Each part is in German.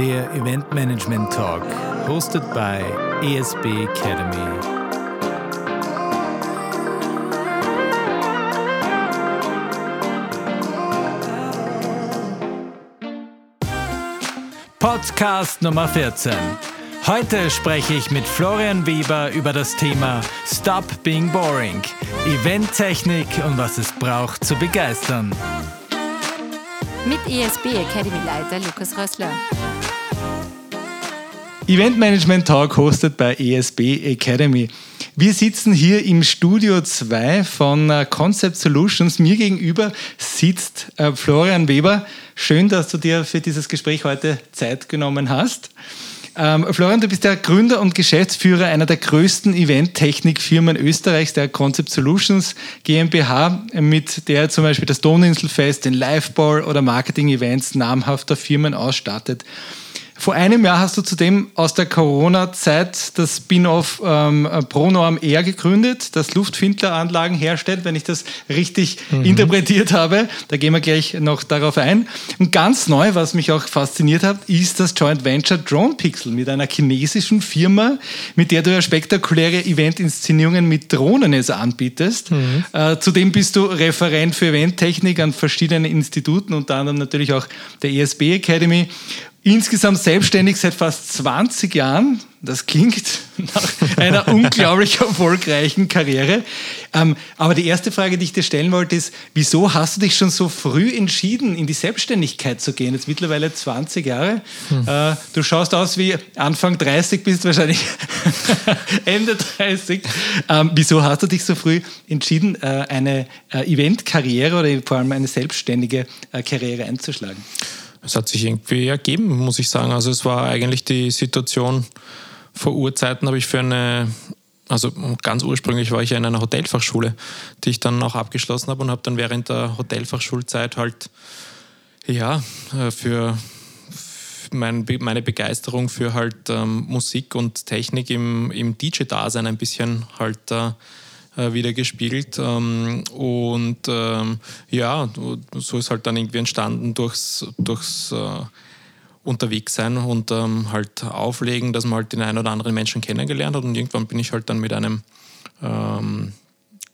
Der Event Management Talk, hosted by ESB Academy. Podcast Nummer 14. Heute spreche ich mit Florian Weber über das Thema Stop Being Boring, Eventtechnik und was es braucht zu begeistern. Mit ESB Academy Leiter Lukas Rössler. Event Management Talk hostet bei ESB Academy. Wir sitzen hier im Studio 2 von äh, Concept Solutions. Mir gegenüber sitzt äh, Florian Weber. Schön, dass du dir für dieses Gespräch heute Zeit genommen hast. Ähm, Florian, du bist der Gründer und Geschäftsführer einer der größten Event-Technik-Firmen Österreichs, der Concept Solutions GmbH, mit der zum Beispiel das Doninselfest, den Liveball oder Marketing-Events namhafter Firmen ausstattet. Vor einem Jahr hast du zudem aus der Corona-Zeit das Spin-off ähm, Pronorm Air gegründet, das Luftfindleranlagen herstellt, wenn ich das richtig mhm. interpretiert habe. Da gehen wir gleich noch darauf ein. Und ganz neu, was mich auch fasziniert hat, ist das Joint Venture Drone Pixel mit einer chinesischen Firma, mit der du ja spektakuläre Event-Inszenierungen mit Drohnen es anbietest. Mhm. Äh, zudem bist du Referent für Eventtechnik an verschiedenen Instituten, unter anderem natürlich auch der ESB Academy insgesamt selbstständig seit fast 20 Jahren. Das klingt nach einer unglaublich erfolgreichen Karriere. Ähm, aber die erste Frage, die ich dir stellen wollte, ist, wieso hast du dich schon so früh entschieden, in die Selbstständigkeit zu gehen? Jetzt mittlerweile 20 Jahre. Hm. Äh, du schaust aus wie Anfang 30, bist wahrscheinlich Ende 30. Ähm, wieso hast du dich so früh entschieden, äh, eine äh, Eventkarriere oder vor allem eine selbstständige Karriere einzuschlagen? Es hat sich irgendwie ergeben, muss ich sagen. Also es war eigentlich die Situation, vor Urzeiten habe ich für eine, also ganz ursprünglich war ich ja in einer Hotelfachschule, die ich dann auch abgeschlossen habe und habe dann während der Hotelfachschulzeit halt, ja, äh, für mein, meine Begeisterung für halt ähm, Musik und Technik im, im DJ-Dasein ein bisschen halt äh, äh, wieder gespielt. Ähm, und ähm, ja, so ist halt dann irgendwie entstanden durchs, durchs äh, Unterwegssein und ähm, halt auflegen, dass man halt den einen oder anderen Menschen kennengelernt hat. Und irgendwann bin ich halt dann mit einem ähm,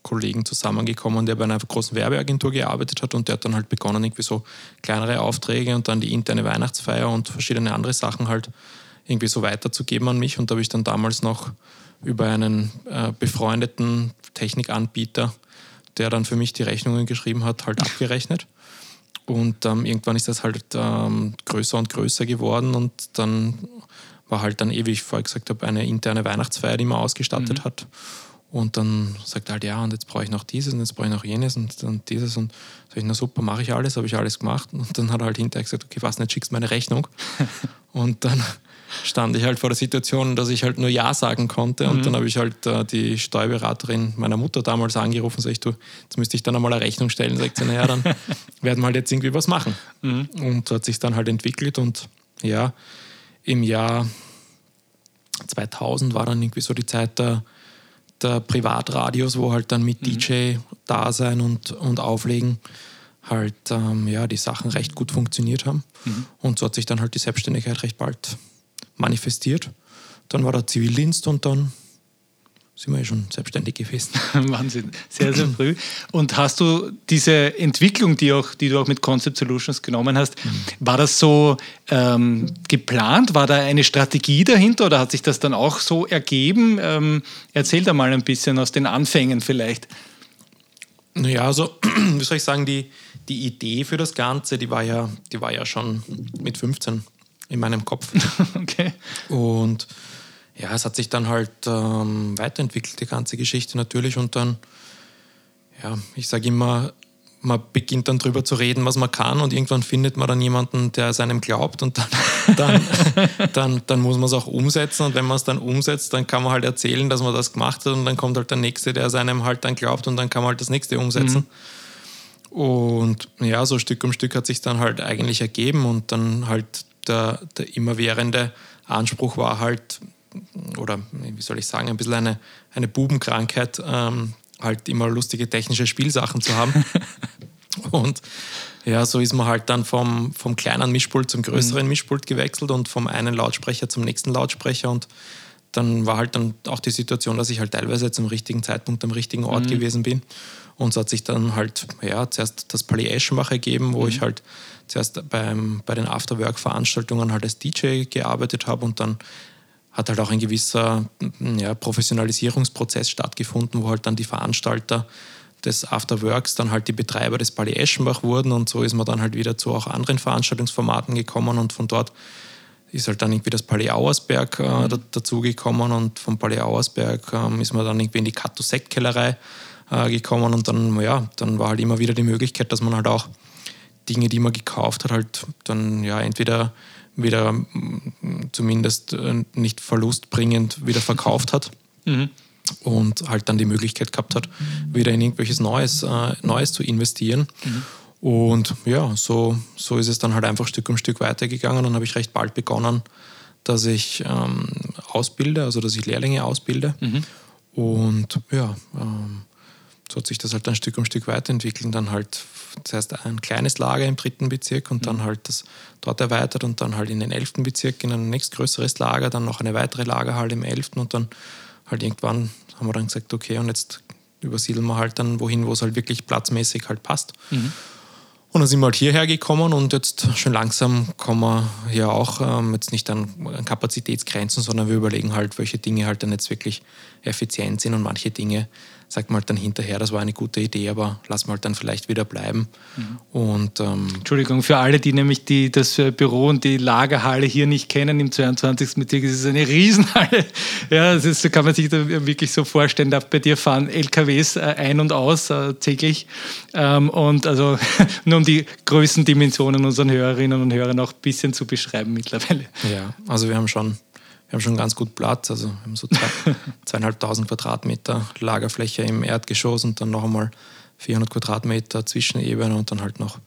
Kollegen zusammengekommen, der bei einer großen Werbeagentur gearbeitet hat und der hat dann halt begonnen, irgendwie so kleinere Aufträge und dann die interne Weihnachtsfeier und verschiedene andere Sachen halt irgendwie so weiterzugeben an mich. Und da habe ich dann damals noch über einen äh, befreundeten Technikanbieter, der dann für mich die Rechnungen geschrieben hat, halt abgerechnet. Und ähm, irgendwann ist das halt ähm, größer und größer geworden und dann war halt dann, eh, wie ich vorher gesagt habe, eine interne Weihnachtsfeier, die man ausgestattet mhm. hat. Und dann sagt er halt, ja, und jetzt brauche ich noch dieses und jetzt brauche ich noch jenes und dann dieses. Und sage ich, na super, mache ich alles, habe ich alles gemacht. Und dann hat er halt hinterher gesagt, okay, was nicht, schickst meine Rechnung. und dann stand ich halt vor der Situation, dass ich halt nur Ja sagen konnte. Und mhm. dann habe ich halt äh, die Steuerberaterin meiner Mutter damals angerufen, sag ich, du, jetzt müsste ich dann einmal eine Rechnung stellen. Sagt sie, naja, dann werden wir halt jetzt irgendwie was machen. Mhm. Und so hat sich dann halt entwickelt und ja, im Jahr 2000 war dann irgendwie so die Zeit der, der Privatradios, wo halt dann mit mhm. DJ-Dasein und, und Auflegen halt ähm, ja, die Sachen recht gut funktioniert haben. Mhm. Und so hat sich dann halt die Selbstständigkeit recht bald manifestiert. Dann war der Zivildienst und dann sind wir ja schon selbstständig gewesen. Wahnsinn, sehr, sehr früh. Und hast du diese Entwicklung, die, auch, die du auch mit Concept Solutions genommen hast, mhm. war das so ähm, geplant? War da eine Strategie dahinter oder hat sich das dann auch so ergeben? Ähm, erzähl da mal ein bisschen aus den Anfängen vielleicht. Naja, also, wie soll ich sagen, die, die Idee für das Ganze, die war ja, die war ja schon mit 15 in meinem Kopf. okay. Und ja, es hat sich dann halt ähm, weiterentwickelt, die ganze Geschichte natürlich. Und dann, ja, ich sage immer, man beginnt dann drüber zu reden, was man kann und irgendwann findet man dann jemanden, der es einem glaubt und dann, dann, dann, dann muss man es auch umsetzen und wenn man es dann umsetzt, dann kann man halt erzählen, dass man das gemacht hat und dann kommt halt der Nächste, der es einem halt dann glaubt und dann kann man halt das Nächste umsetzen. Mhm. Und ja, so Stück um Stück hat sich dann halt eigentlich ergeben und dann halt der, der immerwährende Anspruch war halt, oder wie soll ich sagen, ein bisschen eine, eine Bubenkrankheit, ähm, halt immer lustige technische Spielsachen zu haben. Und Ja, so ist man halt dann vom, vom kleinen Mischpult zum größeren mhm. Mischpult gewechselt und vom einen Lautsprecher zum nächsten Lautsprecher und dann war halt dann auch die Situation, dass ich halt teilweise zum richtigen Zeitpunkt am richtigen Ort mhm. gewesen bin. Und so hat sich dann halt, ja, zuerst das Palais Eschenbach ergeben, wo mhm. ich halt zuerst beim, bei den Afterwork-Veranstaltungen halt als DJ gearbeitet habe und dann hat halt auch ein gewisser ja, Professionalisierungsprozess stattgefunden, wo halt dann die Veranstalter des Afterworks dann halt die Betreiber des Palais Eschenbach wurden und so ist man dann halt wieder zu auch anderen Veranstaltungsformaten gekommen und von dort ist halt dann irgendwie das Palais Auersberg äh, mhm. dazugekommen und vom Palais Auersberg ähm, ist man dann irgendwie in die Kato Sektkellerei äh, gekommen und dann, ja, dann war halt immer wieder die Möglichkeit, dass man halt auch Dinge, die man gekauft hat, halt dann ja entweder wieder zumindest äh, nicht verlustbringend wieder verkauft hat. Mhm. Und halt dann die Möglichkeit gehabt hat, wieder in irgendwelches Neues, äh, Neues zu investieren. Mhm. Und ja, so, so ist es dann halt einfach Stück um Stück weitergegangen. Dann habe ich recht bald begonnen, dass ich ähm, ausbilde, also dass ich Lehrlinge ausbilde. Mhm. Und ja, ähm, so hat sich das halt dann Stück um Stück weiterentwickelt. Dann halt zuerst ein kleines Lager im dritten Bezirk und dann mhm. halt das dort erweitert und dann halt in den elften Bezirk in ein nächstgrößeres Lager, dann noch eine weitere Lagerhalle im elften und dann halt irgendwann haben wir dann gesagt, okay, und jetzt übersiedeln wir halt dann wohin, wo es halt wirklich platzmäßig halt passt. Mhm. Und dann sind wir halt hierher gekommen und jetzt schon langsam kommen wir hier auch ähm, jetzt nicht an Kapazitätsgrenzen, sondern wir überlegen halt, welche Dinge halt dann jetzt wirklich effizient sind und manche Dinge sagt man halt dann hinterher, das war eine gute Idee, aber lass mal halt dann vielleicht wieder bleiben. Mhm. Und, ähm, Entschuldigung, für alle, die nämlich die, das äh, Büro und die Lagerhalle hier nicht kennen, im 22. Bezirk, es ist eine Riesenhalle. Ja, das ist, so kann man sich da wirklich so vorstellen. Da bei dir fahren LKWs äh, ein und aus äh, täglich. Ähm, und also nur um die Größendimensionen unseren Hörerinnen und Hörern auch ein bisschen zu beschreiben mittlerweile. Ja, also wir haben schon wir haben schon ganz gut Platz. Also wir haben so zwei, zweieinhalbtausend Quadratmeter Lagerfläche im Erdgeschoss und dann noch einmal 400 Quadratmeter Zwischenebene und dann halt noch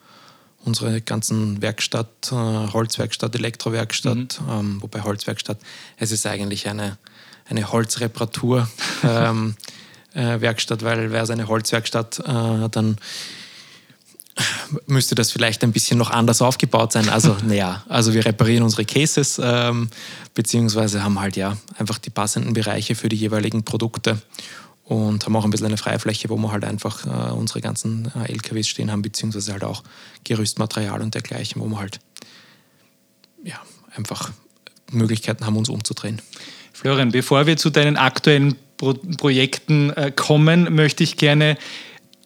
unsere ganzen Werkstatt, äh, Holzwerkstatt, Elektrowerkstatt, mhm. ähm, wobei Holzwerkstatt, es ist eigentlich eine, eine Holzreparatur. ähm, äh, Werkstatt, weil wäre es eine Holzwerkstatt, äh, dann müsste das vielleicht ein bisschen noch anders aufgebaut sein. Also, naja, also wir reparieren unsere Cases, ähm, beziehungsweise haben halt ja einfach die passenden Bereiche für die jeweiligen Produkte und haben auch ein bisschen eine Freifläche, wo wir halt einfach äh, unsere ganzen äh, LKWs stehen haben, beziehungsweise halt auch Gerüstmaterial und dergleichen, wo wir halt ja, einfach Möglichkeiten haben, uns umzudrehen. Florian, bevor wir zu deinen aktuellen Pro Projekten äh, kommen, möchte ich gerne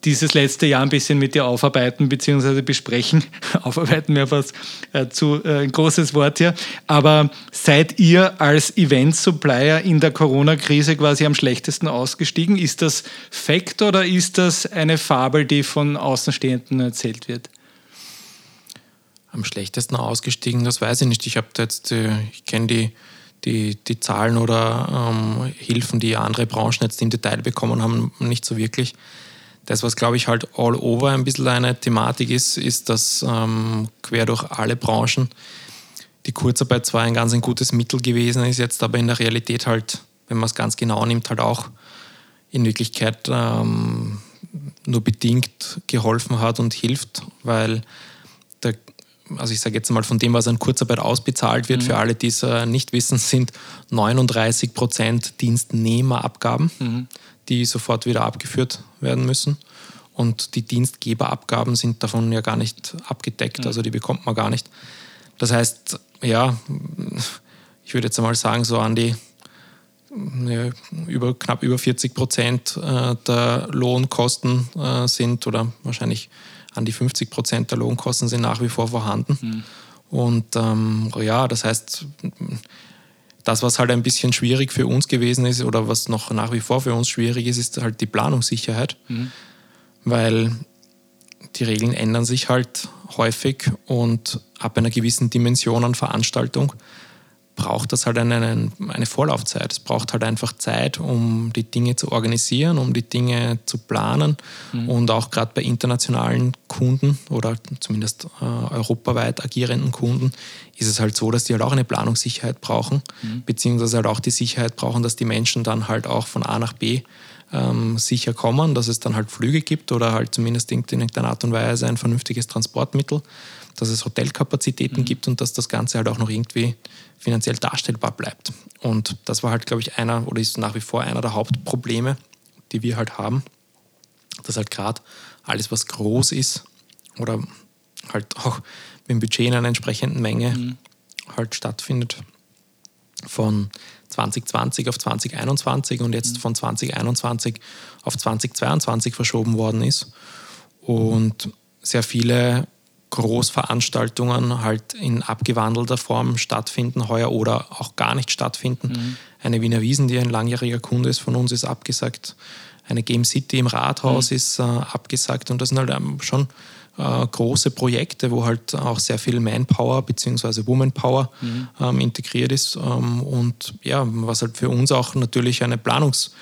dieses letzte Jahr ein bisschen mit dir aufarbeiten bzw. besprechen. aufarbeiten wäre was äh, zu äh, ein großes Wort hier. Aber seid ihr als Event-Supplier in der Corona-Krise quasi am schlechtesten ausgestiegen? Ist das Fakt oder ist das eine Fabel, die von Außenstehenden erzählt wird? Am schlechtesten ausgestiegen, das weiß ich nicht. Ich habe jetzt, äh, ich kenne die die, die Zahlen oder ähm, Hilfen, die andere Branchen jetzt im Detail bekommen haben, nicht so wirklich. Das, was glaube ich halt all over ein bisschen eine Thematik ist, ist, dass ähm, quer durch alle Branchen die Kurzarbeit zwar ein ganz ein gutes Mittel gewesen ist, jetzt aber in der Realität halt, wenn man es ganz genau nimmt, halt auch in Wirklichkeit ähm, nur bedingt geholfen hat und hilft, weil der, also ich sage jetzt mal von dem, was an Kurzarbeit ausbezahlt wird, mhm. für alle, die es äh, nicht wissen, sind 39 Prozent Dienstnehmerabgaben. Mhm die sofort wieder abgeführt werden müssen. Und die Dienstgeberabgaben sind davon ja gar nicht abgedeckt, also die bekommt man gar nicht. Das heißt, ja, ich würde jetzt einmal sagen, so an die ja, über, knapp über 40 Prozent äh, der Lohnkosten äh, sind oder wahrscheinlich an die 50 Prozent der Lohnkosten sind nach wie vor vorhanden. Mhm. Und ähm, ja, das heißt, das, was halt ein bisschen schwierig für uns gewesen ist oder was noch nach wie vor für uns schwierig ist, ist halt die Planungssicherheit, mhm. weil die Regeln ändern sich halt häufig und ab einer gewissen Dimension an Veranstaltung braucht das halt eine, eine Vorlaufzeit. Es braucht halt einfach Zeit, um die Dinge zu organisieren, um die Dinge zu planen. Mhm. Und auch gerade bei internationalen Kunden oder zumindest äh, europaweit agierenden Kunden ist es halt so, dass die halt auch eine Planungssicherheit brauchen, mhm. beziehungsweise halt auch die Sicherheit brauchen, dass die Menschen dann halt auch von A nach B ähm, sicher kommen, dass es dann halt Flüge gibt oder halt zumindest in irgendeiner Art und Weise ein vernünftiges Transportmittel, dass es Hotelkapazitäten mhm. gibt und dass das Ganze halt auch noch irgendwie finanziell darstellbar bleibt. Und das war halt, glaube ich, einer oder ist nach wie vor einer der Hauptprobleme, die wir halt haben, dass halt gerade alles, was groß ist oder halt auch mit dem Budget in einer entsprechenden Menge mhm. halt stattfindet, von 2020 auf 2021 und jetzt mhm. von 2021 auf 2022 verschoben worden ist. Und sehr viele Großveranstaltungen halt in abgewandelter Form stattfinden, heuer oder auch gar nicht stattfinden. Mhm. Eine Wiener Wiesen, die ein langjähriger Kunde ist von uns, ist abgesagt. Eine Game City im Rathaus mhm. ist äh, abgesagt. Und das sind halt ähm, schon äh, große Projekte, wo halt auch sehr viel Manpower bzw. Womanpower mhm. ähm, integriert ist. Ähm, und ja, was halt für uns auch natürlich eine Planungssicherheit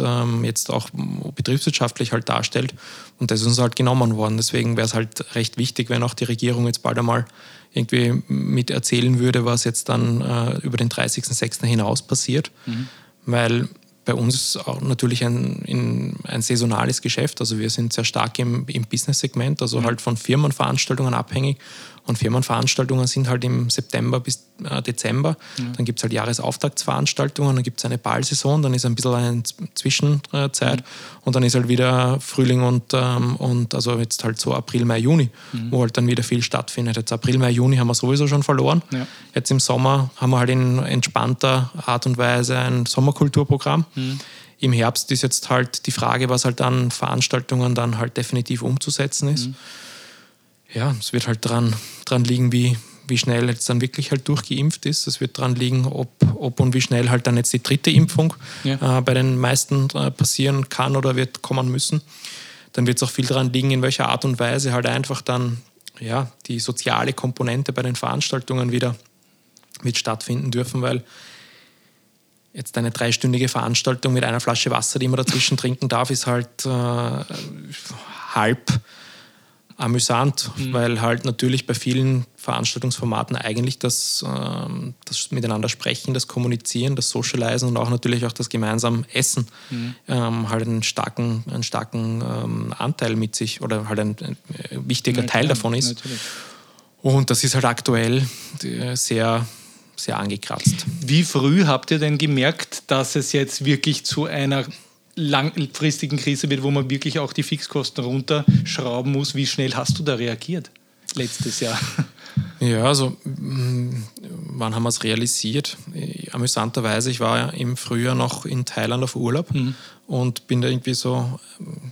ähm, jetzt auch betriebswirtschaftlich halt darstellt. Und das ist uns halt genommen worden. Deswegen wäre es halt recht wichtig, wenn auch die Regierung jetzt bald einmal irgendwie mit erzählen würde, was jetzt dann äh, über den 30.06. hinaus passiert. Mhm. Weil bei uns ist auch natürlich ein, ein saisonales Geschäft. Also wir sind sehr stark im, im Business-Segment, also halt von Firmenveranstaltungen abhängig. Und Firmenveranstaltungen sind halt im September bis äh, Dezember. Ja. Dann gibt es halt Jahresauftaktsveranstaltungen, dann gibt es eine Ballsaison, dann ist ein bisschen eine Zwischenzeit mhm. und dann ist halt wieder Frühling und, ähm, und also jetzt halt so April, Mai, Juni, mhm. wo halt dann wieder viel stattfindet. Jetzt April, Mai, Juni haben wir sowieso schon verloren. Ja. Jetzt im Sommer haben wir halt in entspannter Art und Weise ein Sommerkulturprogramm. Mhm. Im Herbst ist jetzt halt die Frage, was halt an Veranstaltungen dann halt definitiv umzusetzen ist. Mhm ja, es wird halt dran, dran liegen, wie, wie schnell jetzt dann wirklich halt durchgeimpft ist. Es wird dran liegen, ob, ob und wie schnell halt dann jetzt die dritte Impfung ja. äh, bei den meisten äh, passieren kann oder wird kommen müssen. Dann wird es auch viel dran liegen, in welcher Art und Weise halt einfach dann ja, die soziale Komponente bei den Veranstaltungen wieder mit stattfinden dürfen, weil jetzt eine dreistündige Veranstaltung mit einer Flasche Wasser, die man dazwischen trinken darf, ist halt äh, halb amüsant, mhm. weil halt natürlich bei vielen Veranstaltungsformaten eigentlich das, ähm, das Miteinander sprechen, das Kommunizieren, das Socializen und auch natürlich auch das gemeinsam Essen mhm. ähm, halt einen starken, einen starken ähm, Anteil mit sich oder halt ein, ein wichtiger ja, Teil davon ist. Natürlich. Und das ist halt aktuell äh, sehr, sehr angekratzt. Wie früh habt ihr denn gemerkt, dass es jetzt wirklich zu einer langfristigen Krise wird, wo man wirklich auch die Fixkosten runterschrauben muss. Wie schnell hast du da reagiert letztes Jahr? Ja, also mm, wann haben wir es realisiert? Amüsanterweise, ich war ja im Frühjahr noch in Thailand auf Urlaub mhm. und bin da irgendwie so,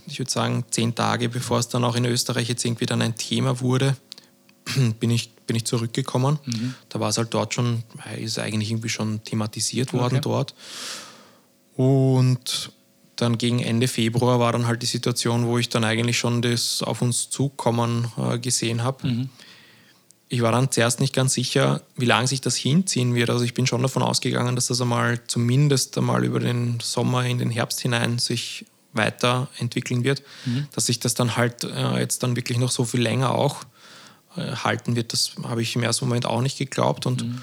ich würde sagen, zehn Tage bevor es dann auch in Österreich jetzt irgendwie dann ein Thema wurde, bin ich, bin ich zurückgekommen. Mhm. Da war es halt dort schon, ist eigentlich irgendwie schon thematisiert worden okay. dort. Und dann gegen Ende Februar war dann halt die Situation, wo ich dann eigentlich schon das auf uns zukommen äh, gesehen habe. Mhm. Ich war dann zuerst nicht ganz sicher, wie lange sich das hinziehen wird. Also ich bin schon davon ausgegangen, dass das einmal zumindest einmal über den Sommer in den Herbst hinein sich weiterentwickeln wird. Mhm. Dass sich das dann halt äh, jetzt dann wirklich noch so viel länger auch äh, halten wird, das habe ich im ersten Moment auch nicht geglaubt. Und mhm.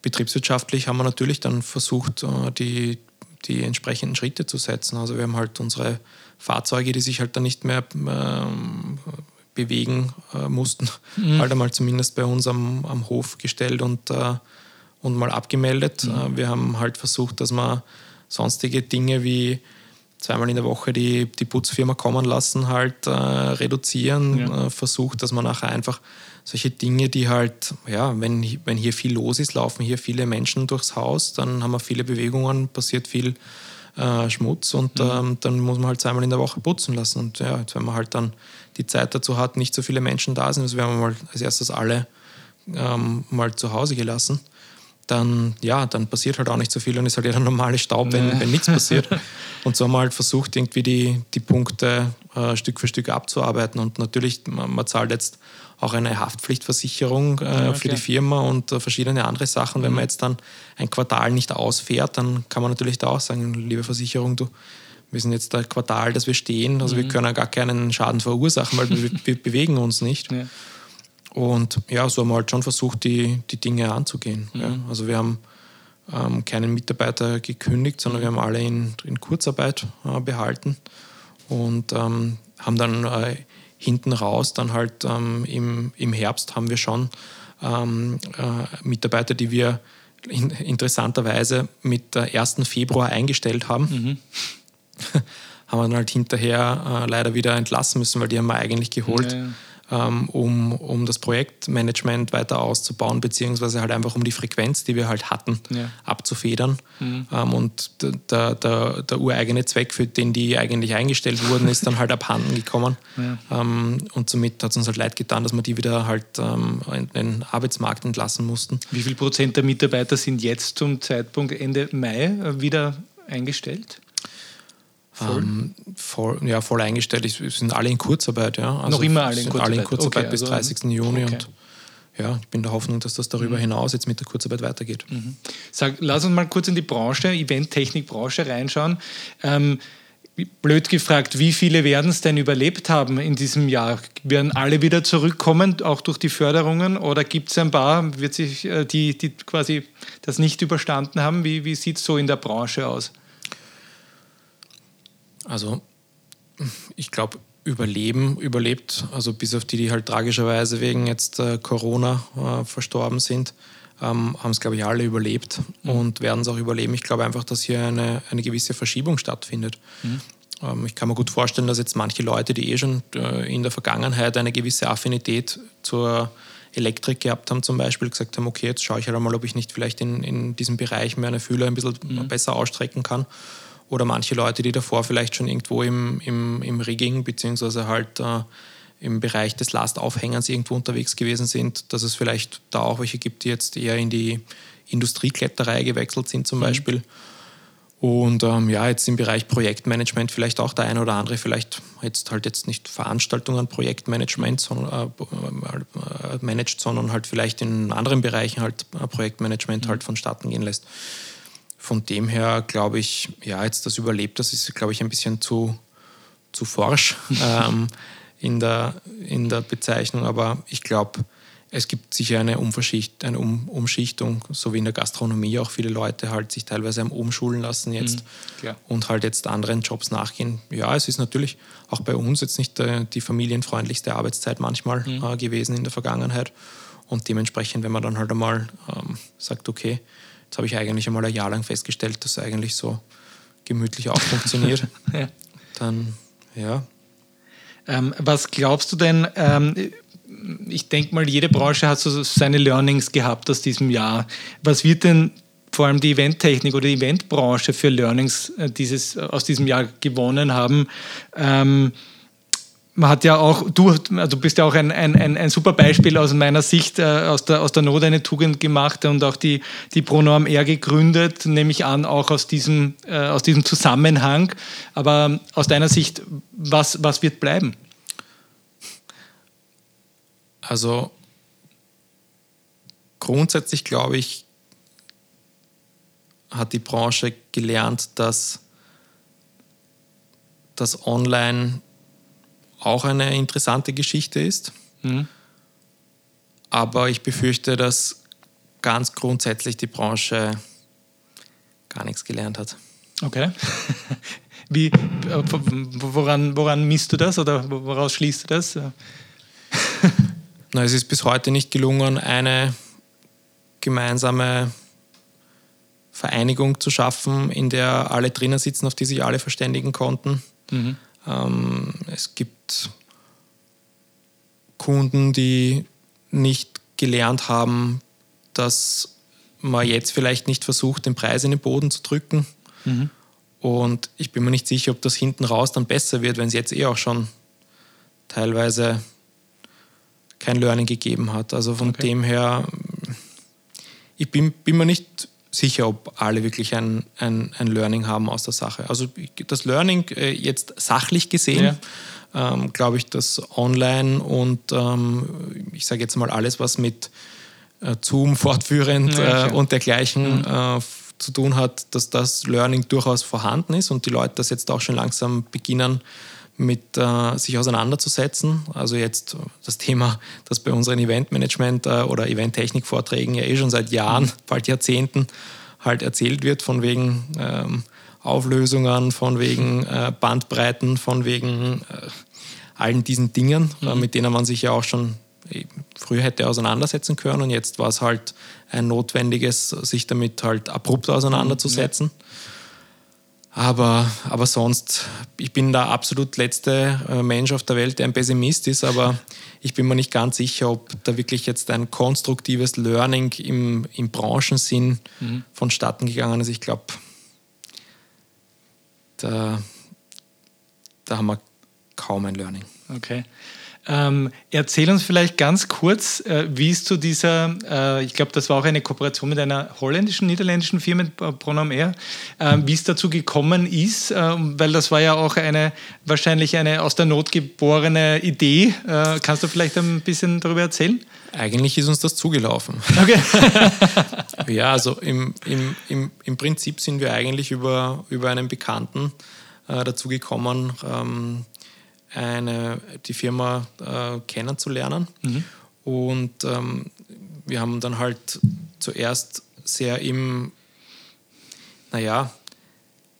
betriebswirtschaftlich haben wir natürlich dann versucht, äh, die die entsprechenden Schritte zu setzen. Also wir haben halt unsere Fahrzeuge, die sich halt dann nicht mehr ähm, bewegen äh, mussten, mhm. halt einmal zumindest bei uns am, am Hof gestellt und, äh, und mal abgemeldet. Mhm. Äh, wir haben halt versucht, dass man sonstige Dinge wie zweimal in der Woche die, die Putzfirma kommen lassen, halt äh, reduzieren, ja. Äh, versucht, dass man nachher einfach solche Dinge, die halt, ja, wenn, wenn hier viel los ist, laufen hier viele Menschen durchs Haus, dann haben wir viele Bewegungen, passiert viel äh, Schmutz und mhm. ähm, dann muss man halt zweimal in der Woche putzen lassen. Und ja, jetzt, wenn man halt dann die Zeit dazu hat, nicht so viele Menschen da sind, also werden wir mal als erstes alle ähm, mal zu Hause gelassen dann, ja, dann passiert halt auch nicht so viel und ist halt eher der normale Staub, wenn, wenn nichts passiert. Und so haben wir halt versucht, irgendwie die, die Punkte äh, Stück für Stück abzuarbeiten. Und natürlich, man, man zahlt jetzt auch eine Haftpflichtversicherung äh, ja, für die Firma und äh, verschiedene andere Sachen. Wenn man mhm. jetzt dann ein Quartal nicht ausfährt, dann kann man natürlich da auch sagen, liebe Versicherung, du, wir sind jetzt ein Quartal, dass wir stehen, also mhm. wir können gar keinen Schaden verursachen, weil wir, wir bewegen uns nicht. Ja. Und ja, so haben wir halt schon versucht, die, die Dinge anzugehen. Mhm. Ja. Also wir haben ähm, keinen Mitarbeiter gekündigt, sondern wir haben alle in, in Kurzarbeit äh, behalten und ähm, haben dann äh, hinten raus, dann halt ähm, im, im Herbst haben wir schon ähm, äh, Mitarbeiter, die wir in, interessanterweise mit 1. Februar eingestellt haben. Mhm. haben wir dann halt hinterher äh, leider wieder entlassen müssen, weil die haben wir eigentlich geholt. Ja, ja um, um das Projektmanagement weiter auszubauen, beziehungsweise halt einfach um die Frequenz, die wir halt hatten, ja. abzufedern. Mhm. Ähm, und der, der, der ureigene Zweck, für den die eigentlich eingestellt wurden, ist dann halt abhanden gekommen. Ja. Ähm, und somit hat es uns halt leid getan, dass wir die wieder halt in den Arbeitsmarkt entlassen mussten. Wie viel Prozent der Mitarbeiter sind jetzt zum Zeitpunkt Ende Mai äh, wieder eingestellt? Voll? Ähm, voll, ja, voll eingestellt. Wir sind alle in Kurzarbeit. Ja. Also Noch immer alle in Kurzarbeit? Alle in Kurzarbeit okay, bis also, 30. Juni. Okay. Und ja, ich bin der Hoffnung, dass das darüber mhm. hinaus jetzt mit der Kurzarbeit weitergeht. Mhm. Sag, lass uns mal kurz in die Branche, Eventtechnik-Branche reinschauen. Ähm, blöd gefragt, wie viele werden es denn überlebt haben in diesem Jahr? Werden alle wieder zurückkommen, auch durch die Förderungen? Oder gibt es ein paar, wird sich, äh, die, die quasi das nicht überstanden haben? Wie, wie sieht es so in der Branche aus? Also ich glaube, überleben, überlebt, also bis auf die, die halt tragischerweise wegen jetzt äh, Corona äh, verstorben sind, ähm, haben es, glaube ich, alle überlebt mhm. und werden es auch überleben. Ich glaube einfach, dass hier eine, eine gewisse Verschiebung stattfindet. Mhm. Ähm, ich kann mir gut vorstellen, dass jetzt manche Leute, die eh schon äh, in der Vergangenheit eine gewisse Affinität zur Elektrik gehabt haben, zum Beispiel gesagt haben, okay, jetzt schaue ich halt mal, ob ich nicht vielleicht in, in diesem Bereich meine Fühler ein bisschen mhm. besser ausstrecken kann oder manche Leute, die davor vielleicht schon irgendwo im, im, im Rigging beziehungsweise halt äh, im Bereich des Lastaufhängers irgendwo unterwegs gewesen sind, dass es vielleicht da auch welche gibt, die jetzt eher in die Industriekletterei gewechselt sind zum mhm. Beispiel. Und ähm, ja, jetzt im Bereich Projektmanagement vielleicht auch der eine oder andere, vielleicht jetzt halt jetzt nicht Veranstaltungen Projektmanagement sondern, äh, äh, managt, sondern halt vielleicht in anderen Bereichen halt äh, Projektmanagement mhm. halt vonstatten gehen lässt. Von dem her glaube ich, ja, jetzt das überlebt, das ist, glaube ich, ein bisschen zu, zu forsch ähm, in, der, in der Bezeichnung. Aber ich glaube, es gibt sicher eine, Umverschicht, eine um Umschichtung, so wie in der Gastronomie auch viele Leute halt sich teilweise am Umschulen lassen jetzt mhm, und halt jetzt anderen Jobs nachgehen. Ja, es ist natürlich auch bei uns jetzt nicht äh, die familienfreundlichste Arbeitszeit manchmal mhm. äh, gewesen in der Vergangenheit. Und dementsprechend, wenn man dann halt einmal ähm, sagt, okay, Jetzt habe ich eigentlich einmal ein Jahr lang festgestellt, dass es eigentlich so gemütlich auch funktioniert. ja. Dann, ja. Ähm, was glaubst du denn? Ähm, ich denke mal, jede Branche hat so seine Learnings gehabt aus diesem Jahr. Was wird denn vor allem die Eventtechnik oder die Eventbranche für Learnings äh, dieses, aus diesem Jahr gewonnen haben? Ähm, man hat ja auch, du, also bist ja auch ein, ein, ein, super Beispiel aus meiner Sicht, äh, aus, der, aus der Not eine Tugend gemacht und auch die, die Pronorm R gegründet, nehme ich an, auch aus diesem, äh, aus diesem Zusammenhang. Aber aus deiner Sicht, was, was wird bleiben? Also grundsätzlich glaube ich, hat die Branche gelernt, dass das Online auch eine interessante Geschichte ist. Mhm. Aber ich befürchte, dass ganz grundsätzlich die Branche gar nichts gelernt hat. Okay. Wie, woran, woran misst du das oder woraus schließt du das? Na, es ist bis heute nicht gelungen, eine gemeinsame Vereinigung zu schaffen, in der alle drinnen sitzen, auf die sich alle verständigen konnten. Mhm. Ähm, es gibt Kunden, die nicht gelernt haben, dass man jetzt vielleicht nicht versucht, den Preis in den Boden zu drücken. Mhm. Und ich bin mir nicht sicher, ob das hinten raus dann besser wird, wenn es jetzt eh auch schon teilweise kein Learning gegeben hat. Also von okay. dem her, ich bin, bin mir nicht sicher, ob alle wirklich ein, ein, ein Learning haben aus der Sache. Also das Learning äh, jetzt sachlich gesehen, ja. ähm, glaube ich, dass online und ähm, ich sage jetzt mal alles, was mit äh, Zoom fortführend ja, äh, und dergleichen mhm. Äh, zu tun hat, dass das Learning durchaus vorhanden ist und die Leute das jetzt auch schon langsam beginnen, mit äh, sich auseinanderzusetzen. Also jetzt das Thema, das bei unseren Eventmanagement- äh, oder Eventtechnik-Vorträgen ja eh schon seit Jahren, mhm. bald Jahrzehnten halt erzählt wird, von wegen ähm, Auflösungen, von wegen äh, Bandbreiten, von wegen äh, allen diesen Dingen, äh, mhm. mit denen man sich ja auch schon äh, früher hätte auseinandersetzen können und jetzt war es halt ein notwendiges, sich damit halt abrupt auseinanderzusetzen. Mhm. Aber, aber sonst, ich bin der absolut letzte äh, Mensch auf der Welt, der ein Pessimist ist, aber ich bin mir nicht ganz sicher, ob da wirklich jetzt ein konstruktives Learning im, im Branchensinn mhm. vonstatten gegangen ist. Ich glaube, da, da haben wir kaum ein Learning. Okay. Ähm, erzähl uns vielleicht ganz kurz, äh, wie es zu dieser, äh, ich glaube, das war auch eine Kooperation mit einer holländischen, niederländischen Firma, Pronom Air, äh, wie es dazu gekommen ist, äh, weil das war ja auch eine, wahrscheinlich eine aus der Not geborene Idee. Äh, kannst du vielleicht ein bisschen darüber erzählen? Eigentlich ist uns das zugelaufen. Okay. ja, also im, im, im, im Prinzip sind wir eigentlich über, über einen Bekannten äh, dazu gekommen, ähm, eine, die Firma äh, kennenzulernen. Mhm. Und ähm, wir haben dann halt zuerst sehr im, naja,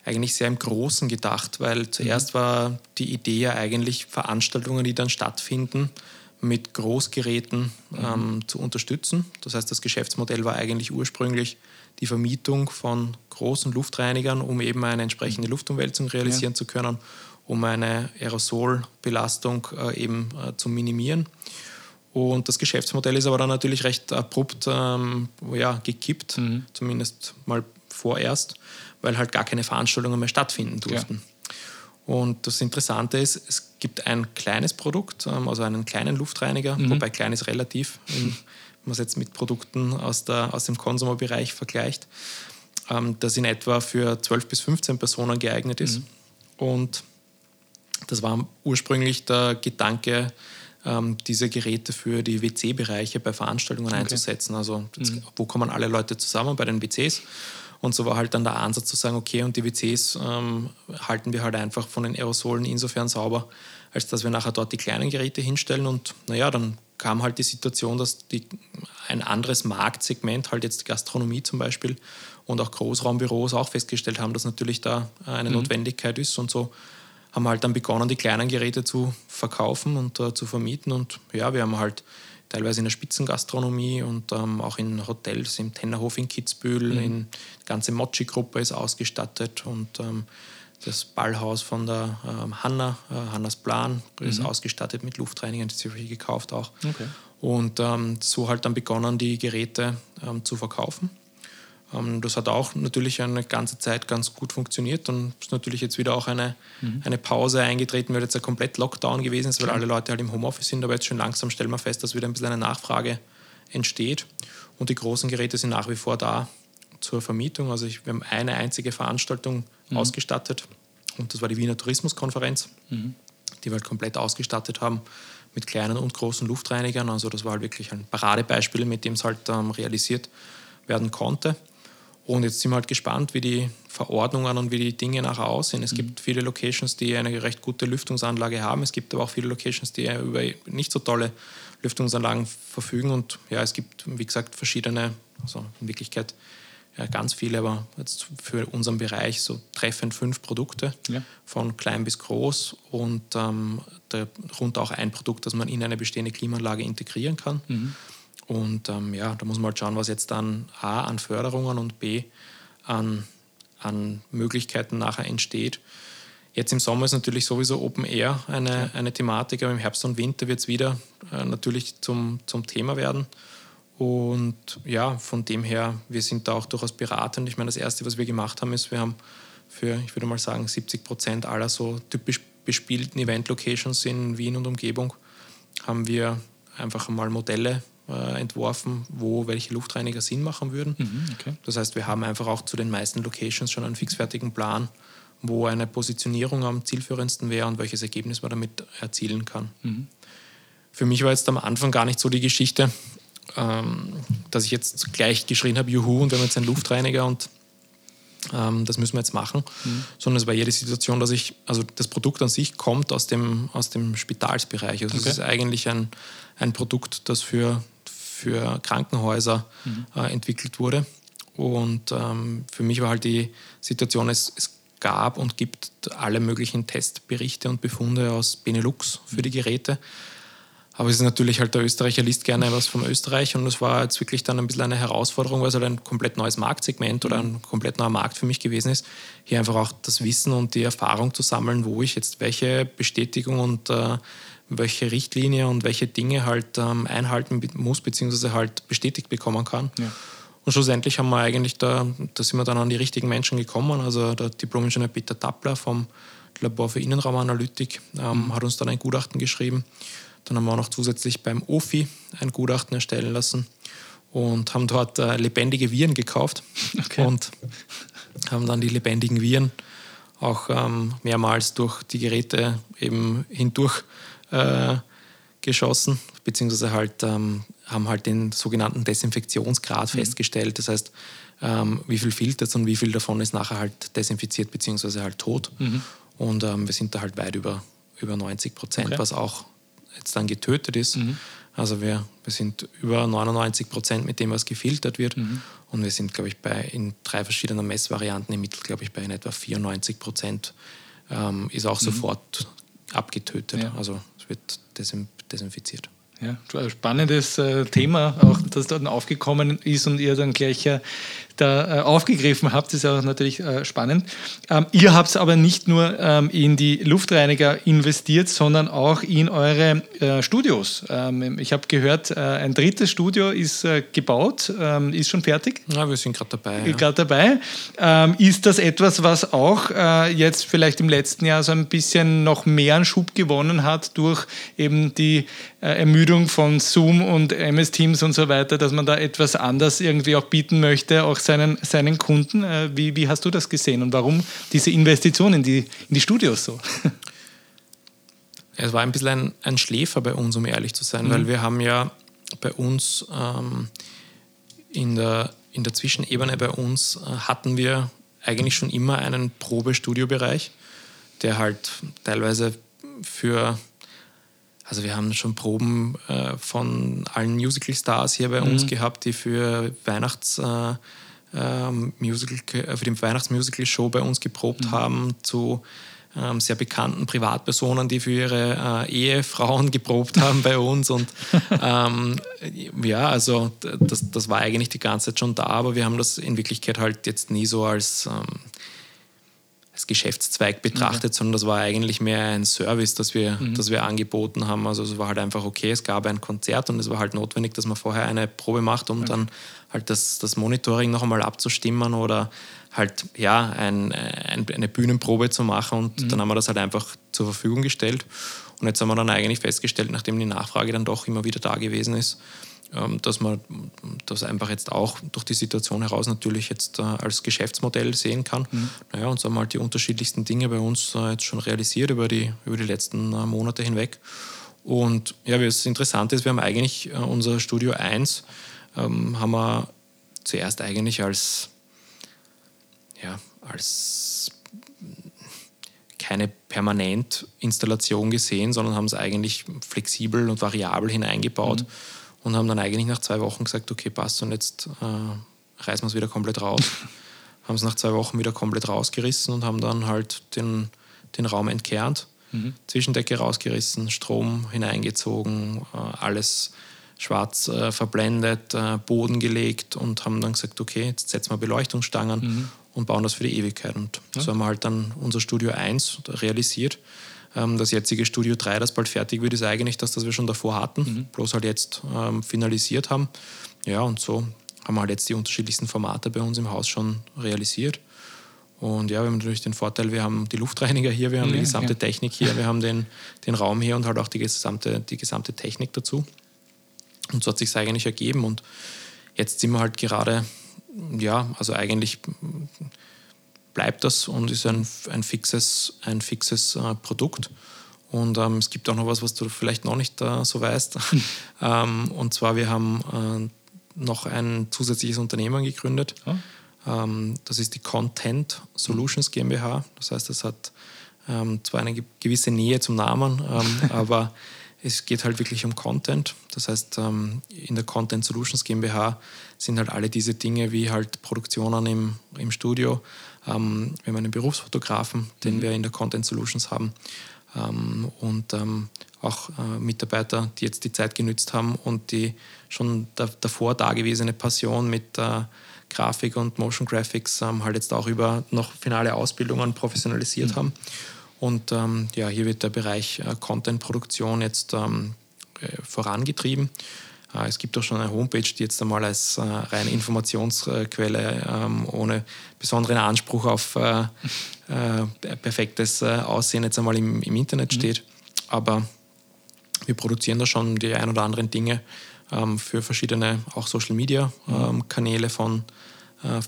eigentlich sehr im Großen gedacht, weil zuerst mhm. war die Idee ja eigentlich Veranstaltungen, die dann stattfinden, mit Großgeräten mhm. ähm, zu unterstützen. Das heißt, das Geschäftsmodell war eigentlich ursprünglich die Vermietung von großen Luftreinigern, um eben eine entsprechende mhm. Luftumwälzung realisieren ja. zu können um eine Aerosolbelastung äh, eben äh, zu minimieren. Und das Geschäftsmodell ist aber dann natürlich recht abrupt ähm, ja, gekippt, mhm. zumindest mal vorerst, weil halt gar keine Veranstaltungen mehr stattfinden durften. Ja. Und das Interessante ist, es gibt ein kleines Produkt, ähm, also einen kleinen Luftreiniger, mhm. wobei klein ist relativ, wenn man es jetzt mit Produkten aus, der, aus dem Konsumerbereich vergleicht, ähm, das in etwa für 12 bis 15 Personen geeignet ist. Mhm. Und das war ursprünglich der Gedanke, ähm, diese Geräte für die WC-Bereiche bei Veranstaltungen okay. einzusetzen. Also mhm. wo kommen alle Leute zusammen bei den WCs? Und so war halt dann der Ansatz zu sagen, okay, und die WCs ähm, halten wir halt einfach von den Aerosolen insofern sauber, als dass wir nachher dort die kleinen Geräte hinstellen. Und naja, dann kam halt die Situation, dass die, ein anderes Marktsegment, halt jetzt die Gastronomie zum Beispiel und auch Großraumbüros auch festgestellt haben, dass natürlich da eine mhm. Notwendigkeit ist. Und so haben halt dann begonnen, die kleinen Geräte zu verkaufen und äh, zu vermieten. Und ja, wir haben halt teilweise in der Spitzengastronomie und ähm, auch in Hotels, im Tennerhof in Kitzbühel, mhm. in, die ganze Mochi-Gruppe ist ausgestattet und ähm, das Ballhaus von der ähm, Hanna, äh, Hannas Plan, ist mhm. ausgestattet mit Luftreinigern, die habe ich gekauft auch. Okay. Und ähm, so halt dann begonnen, die Geräte ähm, zu verkaufen. Ähm, das hat auch natürlich eine ganze Zeit ganz gut funktioniert. Dann ist natürlich jetzt wieder auch eine, mhm. eine Pause eingetreten, weil jetzt ein komplett Lockdown gewesen ist, weil alle Leute halt im Homeoffice sind. Aber jetzt schon langsam stellen wir fest, dass wieder ein bisschen eine Nachfrage entsteht. Und die großen Geräte sind nach wie vor da zur Vermietung. Also ich, wir haben eine einzige Veranstaltung mhm. ausgestattet und das war die Wiener Tourismuskonferenz, mhm. die wir halt komplett ausgestattet haben mit kleinen und großen Luftreinigern. Also das war halt wirklich ein Paradebeispiel, mit dem es halt ähm, realisiert werden konnte. Und jetzt sind wir halt gespannt, wie die Verordnungen und wie die Dinge nachher aussehen. Es mhm. gibt viele Locations, die eine recht gute Lüftungsanlage haben. Es gibt aber auch viele Locations, die über nicht so tolle Lüftungsanlagen verfügen. Und ja, es gibt, wie gesagt, verschiedene, also in Wirklichkeit ja, ganz viele, aber jetzt für unseren Bereich so treffend fünf Produkte, ja. von klein bis groß und ähm, darunter auch ein Produkt, das man in eine bestehende Klimaanlage integrieren kann. Mhm. Und ähm, ja, da muss man halt schauen, was jetzt dann A an Förderungen und B an, an Möglichkeiten nachher entsteht. Jetzt im Sommer ist natürlich sowieso Open Air eine, eine Thematik, aber im Herbst und Winter wird es wieder äh, natürlich zum, zum Thema werden. Und ja, von dem her, wir sind da auch durchaus beratend. Ich meine, das Erste, was wir gemacht haben, ist, wir haben für, ich würde mal sagen, 70 Prozent aller so typisch bespielten Event-Locations in Wien und Umgebung, haben wir einfach mal Modelle äh, entworfen, wo welche Luftreiniger Sinn machen würden. Mhm, okay. Das heißt, wir haben einfach auch zu den meisten Locations schon einen fixfertigen Plan, wo eine Positionierung am zielführendsten wäre und welches Ergebnis man damit erzielen kann. Mhm. Für mich war jetzt am Anfang gar nicht so die Geschichte, ähm, dass ich jetzt gleich geschrien habe, juhu, und wir haben jetzt einen Luftreiniger und ähm, das müssen wir jetzt machen, mhm. sondern es war die Situation, dass ich, also das Produkt an sich kommt aus dem, aus dem Spitalsbereich. Also okay. es ist eigentlich ein, ein Produkt, das für, für Krankenhäuser mhm. äh, entwickelt wurde. Und ähm, für mich war halt die Situation, es, es gab und gibt alle möglichen Testberichte und Befunde aus Benelux für die Geräte. Aber es ist natürlich halt, der Österreicher liest gerne was vom Österreich und es war jetzt wirklich dann ein bisschen eine Herausforderung, weil es halt ein komplett neues Marktsegment oder ein komplett neuer Markt für mich gewesen ist, hier einfach auch das Wissen und die Erfahrung zu sammeln, wo ich jetzt welche Bestätigung und äh, welche Richtlinie und welche Dinge halt ähm, einhalten muss, beziehungsweise halt bestätigt bekommen kann. Ja. Und schlussendlich haben wir eigentlich da, da sind wir dann an die richtigen Menschen gekommen. Also der Diplom-Ingenieur Peter Tappler vom Labor für Innenraumanalytik ähm, mhm. hat uns dann ein Gutachten geschrieben. Dann haben wir auch noch zusätzlich beim OFI ein Gutachten erstellen lassen und haben dort äh, lebendige Viren gekauft okay. und haben dann die lebendigen Viren auch ähm, mehrmals durch die Geräte eben hindurch äh, geschossen, beziehungsweise halt ähm, haben halt den sogenannten Desinfektionsgrad mhm. festgestellt. Das heißt, ähm, wie viel filtert und wie viel davon ist nachher halt desinfiziert beziehungsweise halt tot. Mhm. Und ähm, wir sind da halt weit über, über 90 Prozent, okay. was auch jetzt dann getötet ist. Mhm. Also wir, wir sind über 99 Prozent mit dem, was gefiltert wird. Mhm. Und wir sind, glaube ich, bei in drei verschiedenen Messvarianten im Mittel, glaube ich, bei in etwa 94 Prozent ähm, ist auch mhm. sofort abgetötet. Ja. Also es wird desinfiziert. Ja, spannendes äh, Thema, auch das dann aufgekommen ist und ihr dann gleich äh, da äh, aufgegriffen habt, ist auch natürlich äh, spannend. Ähm, ihr habt aber nicht nur ähm, in die Luftreiniger investiert, sondern auch in eure äh, Studios. Ähm, ich habe gehört, äh, ein drittes Studio ist äh, gebaut, ähm, ist schon fertig. Ja, wir sind gerade dabei. Ja. Gerade dabei. Ähm, ist das etwas, was auch äh, jetzt vielleicht im letzten Jahr so ein bisschen noch mehr einen Schub gewonnen hat durch eben die Ermüdung von Zoom und MS Teams und so weiter, dass man da etwas anders irgendwie auch bieten möchte, auch seinen, seinen Kunden. Äh, wie, wie hast du das gesehen und warum diese Investition in die, in die Studios so? Es war ein bisschen ein, ein Schläfer bei uns, um ehrlich zu sein, mhm. weil wir haben ja bei uns ähm, in, der, in der Zwischenebene bei uns äh, hatten wir eigentlich schon immer einen Probestudiobereich, der halt teilweise für also wir haben schon Proben äh, von allen Musical-Stars hier bei mhm. uns gehabt, die für Weihnachts, äh, ähm, Musical, äh, für die Weihnachtsmusical-Show bei uns geprobt mhm. haben, zu ähm, sehr bekannten Privatpersonen, die für ihre äh, Ehefrauen geprobt haben bei uns. Und ähm, ja, also das, das war eigentlich die ganze Zeit schon da, aber wir haben das in Wirklichkeit halt jetzt nie so als ähm, als Geschäftszweig betrachtet, okay. sondern das war eigentlich mehr ein Service, das wir, mhm. das wir angeboten haben. Also es war halt einfach okay, es gab ein Konzert und es war halt notwendig, dass man vorher eine Probe macht, um okay. dann halt das, das Monitoring noch einmal abzustimmen oder halt ja ein, ein, eine Bühnenprobe zu machen und mhm. dann haben wir das halt einfach zur Verfügung gestellt. Und jetzt haben wir dann eigentlich festgestellt, nachdem die Nachfrage dann doch immer wieder da gewesen ist, ähm, dass man das einfach jetzt auch durch die Situation heraus natürlich jetzt äh, als Geschäftsmodell sehen kann. Mhm. Naja, und so haben halt die unterschiedlichsten Dinge bei uns äh, jetzt schon realisiert über die, über die letzten äh, Monate hinweg. Und ja, das Interessante ist, wir haben eigentlich unser Studio 1 ähm, haben wir zuerst eigentlich als, ja, als keine Permanentinstallation gesehen, sondern haben es eigentlich flexibel und variabel hineingebaut. Mhm und haben dann eigentlich nach zwei Wochen gesagt, okay, passt und jetzt äh, reißen wir es wieder komplett raus. haben es nach zwei Wochen wieder komplett rausgerissen und haben dann halt den, den Raum entkernt, mhm. Zwischendecke rausgerissen, Strom hineingezogen, äh, alles schwarz äh, verblendet, äh, Boden gelegt und haben dann gesagt, okay, jetzt setzen wir Beleuchtungsstangen mhm. und bauen das für die Ewigkeit. Und ja. so haben wir halt dann unser Studio 1 realisiert. Ähm, das jetzige Studio 3, das bald fertig wird, ist eigentlich das, das wir schon davor hatten, mhm. bloß halt jetzt ähm, finalisiert haben. Ja, und so haben wir halt jetzt die unterschiedlichsten Formate bei uns im Haus schon realisiert. Und ja, wir haben natürlich den Vorteil, wir haben die Luftreiniger hier, wir haben ja, die gesamte ja. Technik hier, wir haben den, den Raum hier und halt auch die gesamte, die gesamte Technik dazu. Und so hat sich eigentlich ergeben. Und jetzt sind wir halt gerade, ja, also eigentlich bleibt das und ist ein, ein fixes, ein fixes äh, Produkt. Und ähm, es gibt auch noch was, was du vielleicht noch nicht äh, so weißt. ähm, und zwar, wir haben äh, noch ein zusätzliches Unternehmen gegründet. Oh. Ähm, das ist die Content Solutions GmbH. Das heißt, es hat ähm, zwar eine gewisse Nähe zum Namen, ähm, aber es geht halt wirklich um Content. Das heißt, ähm, in der Content Solutions GmbH sind halt alle diese Dinge wie halt Produktionen im, im Studio. Ähm, wir haben einen Berufsfotografen, den mhm. wir in der Content Solutions haben. Ähm, und auch äh, Mitarbeiter, die jetzt die Zeit genützt haben und die schon davor dagewesene Passion mit äh, Grafik und Motion Graphics halt jetzt auch über noch finale Ausbildungen professionalisiert mhm. haben. Und ähm, ja, hier wird der Bereich äh, Content-Produktion jetzt ähm, äh, vorangetrieben. Äh, es gibt auch schon eine Homepage, die jetzt einmal als äh, reine Informationsquelle ähm, ohne besonderen Anspruch auf äh, äh, perfektes Aussehen jetzt einmal im, im Internet mhm. steht. Aber wir produzieren da schon die ein oder anderen Dinge ähm, für verschiedene auch Social Media ähm, Kanäle von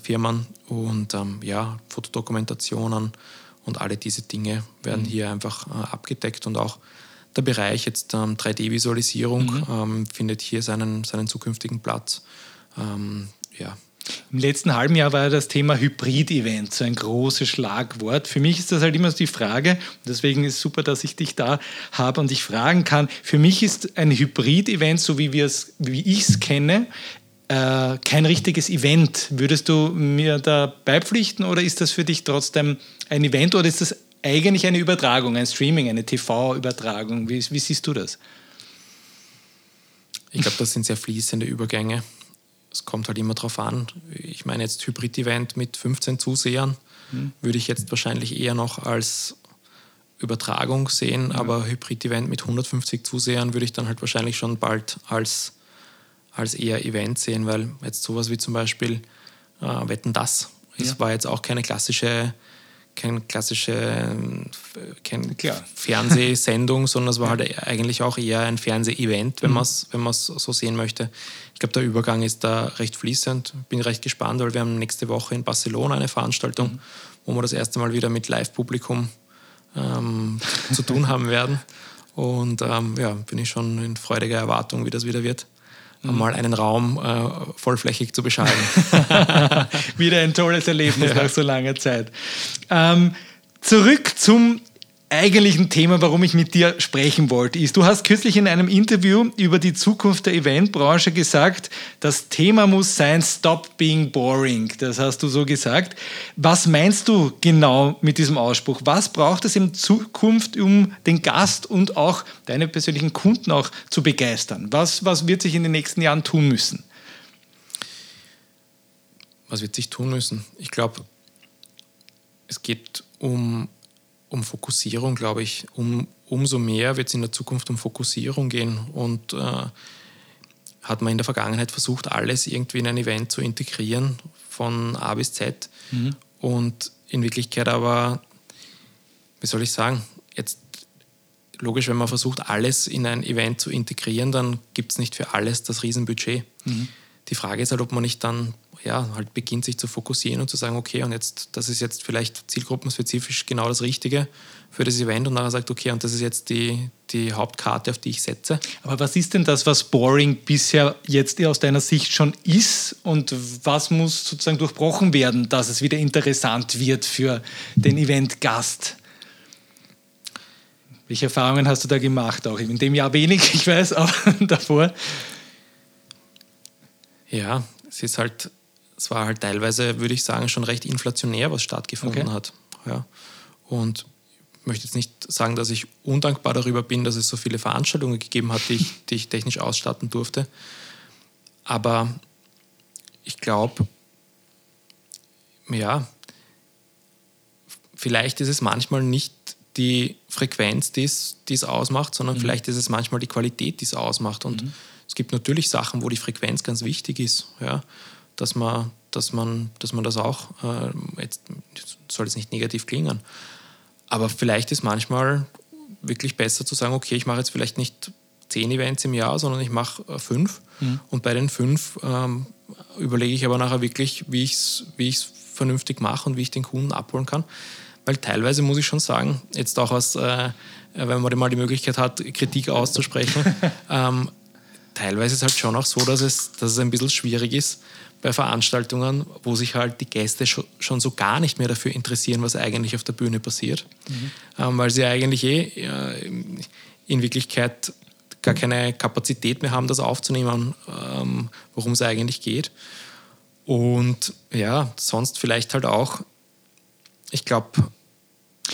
Firmen und ähm, ja, Fotodokumentationen und alle diese Dinge werden mhm. hier einfach äh, abgedeckt und auch der Bereich jetzt ähm, 3D-Visualisierung mhm. ähm, findet hier seinen, seinen zukünftigen Platz. Ähm, ja. Im letzten halben Jahr war ja das Thema Hybrid-Event so ein großes Schlagwort. Für mich ist das halt immer so die Frage, deswegen ist es super, dass ich dich da habe und dich fragen kann. Für mich ist ein Hybrid-Event, so wie, wie ich es kenne, äh, kein richtiges Event. Würdest du mir da beipflichten oder ist das für dich trotzdem ein Event oder ist das eigentlich eine Übertragung, ein Streaming, eine TV-Übertragung? Wie, wie siehst du das? Ich glaube, das sind sehr fließende Übergänge. Es kommt halt immer darauf an. Ich meine, jetzt Hybrid-Event mit 15 Zusehern hm. würde ich jetzt wahrscheinlich eher noch als Übertragung sehen, ja. aber Hybrid-Event mit 150 Zusehern würde ich dann halt wahrscheinlich schon bald als als eher Event sehen, weil jetzt sowas wie zum Beispiel äh, Wetten das, es ja. war jetzt auch keine klassische keine klassische keine Fernsehsendung, sondern es war halt eigentlich auch eher ein Fernseh-Event, wenn mhm. man es wenn so sehen möchte. Ich glaube, der Übergang ist da recht fließend. Bin recht gespannt, weil wir haben nächste Woche in Barcelona eine Veranstaltung, mhm. wo wir das erste Mal wieder mit Live-Publikum ähm, zu tun haben werden. Und ähm, ja, bin ich schon in freudiger Erwartung, wie das wieder wird mhm. mal einen Raum äh, vollflächig zu beschreiben. Wieder ein tolles Erlebnis ja. nach so langer Zeit. Ähm, zurück zum eigentlichen Thema, warum ich mit dir sprechen wollte, ist, du hast kürzlich in einem Interview über die Zukunft der Eventbranche gesagt, das Thema muss sein, stop being boring. Das hast du so gesagt. Was meinst du genau mit diesem Ausspruch? Was braucht es in Zukunft, um den Gast und auch deine persönlichen Kunden auch zu begeistern? Was, was wird sich in den nächsten Jahren tun müssen? Was wird sich tun müssen? Ich glaube, es geht um um Fokussierung, glaube ich. Um, umso mehr wird es in der Zukunft um Fokussierung gehen. Und äh, hat man in der Vergangenheit versucht, alles irgendwie in ein Event zu integrieren, von A bis Z. Mhm. Und in Wirklichkeit aber, wie soll ich sagen, jetzt logisch, wenn man versucht, alles in ein Event zu integrieren, dann gibt es nicht für alles das Riesenbudget. Mhm. Die Frage ist halt, ob man nicht dann ja, halt beginnt, sich zu fokussieren und zu sagen, okay, und jetzt, das ist jetzt vielleicht zielgruppenspezifisch genau das Richtige für das Event und nachher sagt, okay, und das ist jetzt die, die Hauptkarte, auf die ich setze. Aber was ist denn das, was Boring bisher jetzt aus deiner Sicht schon ist und was muss sozusagen durchbrochen werden, dass es wieder interessant wird für den Eventgast? Welche Erfahrungen hast du da gemacht? Auch in dem Jahr wenig, ich weiß, aber davor. Ja, es ist halt es war halt teilweise, würde ich sagen, schon recht inflationär, was stattgefunden okay. hat. Ja. Und ich möchte jetzt nicht sagen, dass ich undankbar darüber bin, dass es so viele Veranstaltungen gegeben hat, die ich, die ich technisch ausstatten durfte. Aber ich glaube, ja, vielleicht ist es manchmal nicht die Frequenz, die es ausmacht, sondern mhm. vielleicht ist es manchmal die Qualität, die es ausmacht. Und mhm. Es gibt natürlich Sachen, wo die Frequenz ganz wichtig ist. Ja dass man, dass man, dass man das auch, äh, jetzt soll es nicht negativ klingen, aber vielleicht ist manchmal wirklich besser zu sagen, okay, ich mache jetzt vielleicht nicht zehn Events im Jahr, sondern ich mache äh, fünf. Mhm. Und bei den fünf ähm, überlege ich aber nachher wirklich, wie ich es wie vernünftig mache und wie ich den Kunden abholen kann. Weil teilweise muss ich schon sagen, jetzt auch aus, äh, wenn man mal die Möglichkeit hat, Kritik auszusprechen, ähm, teilweise ist es halt schon auch so, dass es, dass es ein bisschen schwierig ist, bei Veranstaltungen, wo sich halt die Gäste schon so gar nicht mehr dafür interessieren, was eigentlich auf der Bühne passiert, mhm. ähm, weil sie eigentlich eh äh, in Wirklichkeit gar keine Kapazität mehr haben, das aufzunehmen, ähm, worum es eigentlich geht. Und ja, sonst vielleicht halt auch, ich glaube,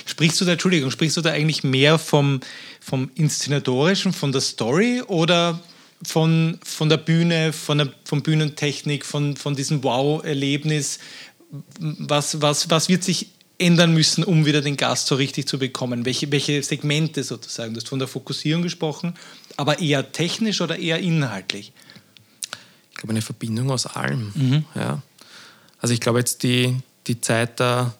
Sprichst du da, Entschuldigung, sprichst du da eigentlich mehr vom, vom Inszenatorischen, von der Story oder von, von der Bühne, von der von Bühnentechnik, von, von diesem Wow-Erlebnis? Was, was, was wird sich ändern müssen, um wieder den Gast so richtig zu bekommen? Welche, welche Segmente sozusagen? Du hast von der Fokussierung gesprochen, aber eher technisch oder eher inhaltlich? Ich glaube, eine Verbindung aus allem. Mhm. Ja. Also ich glaube jetzt die, die Zeit der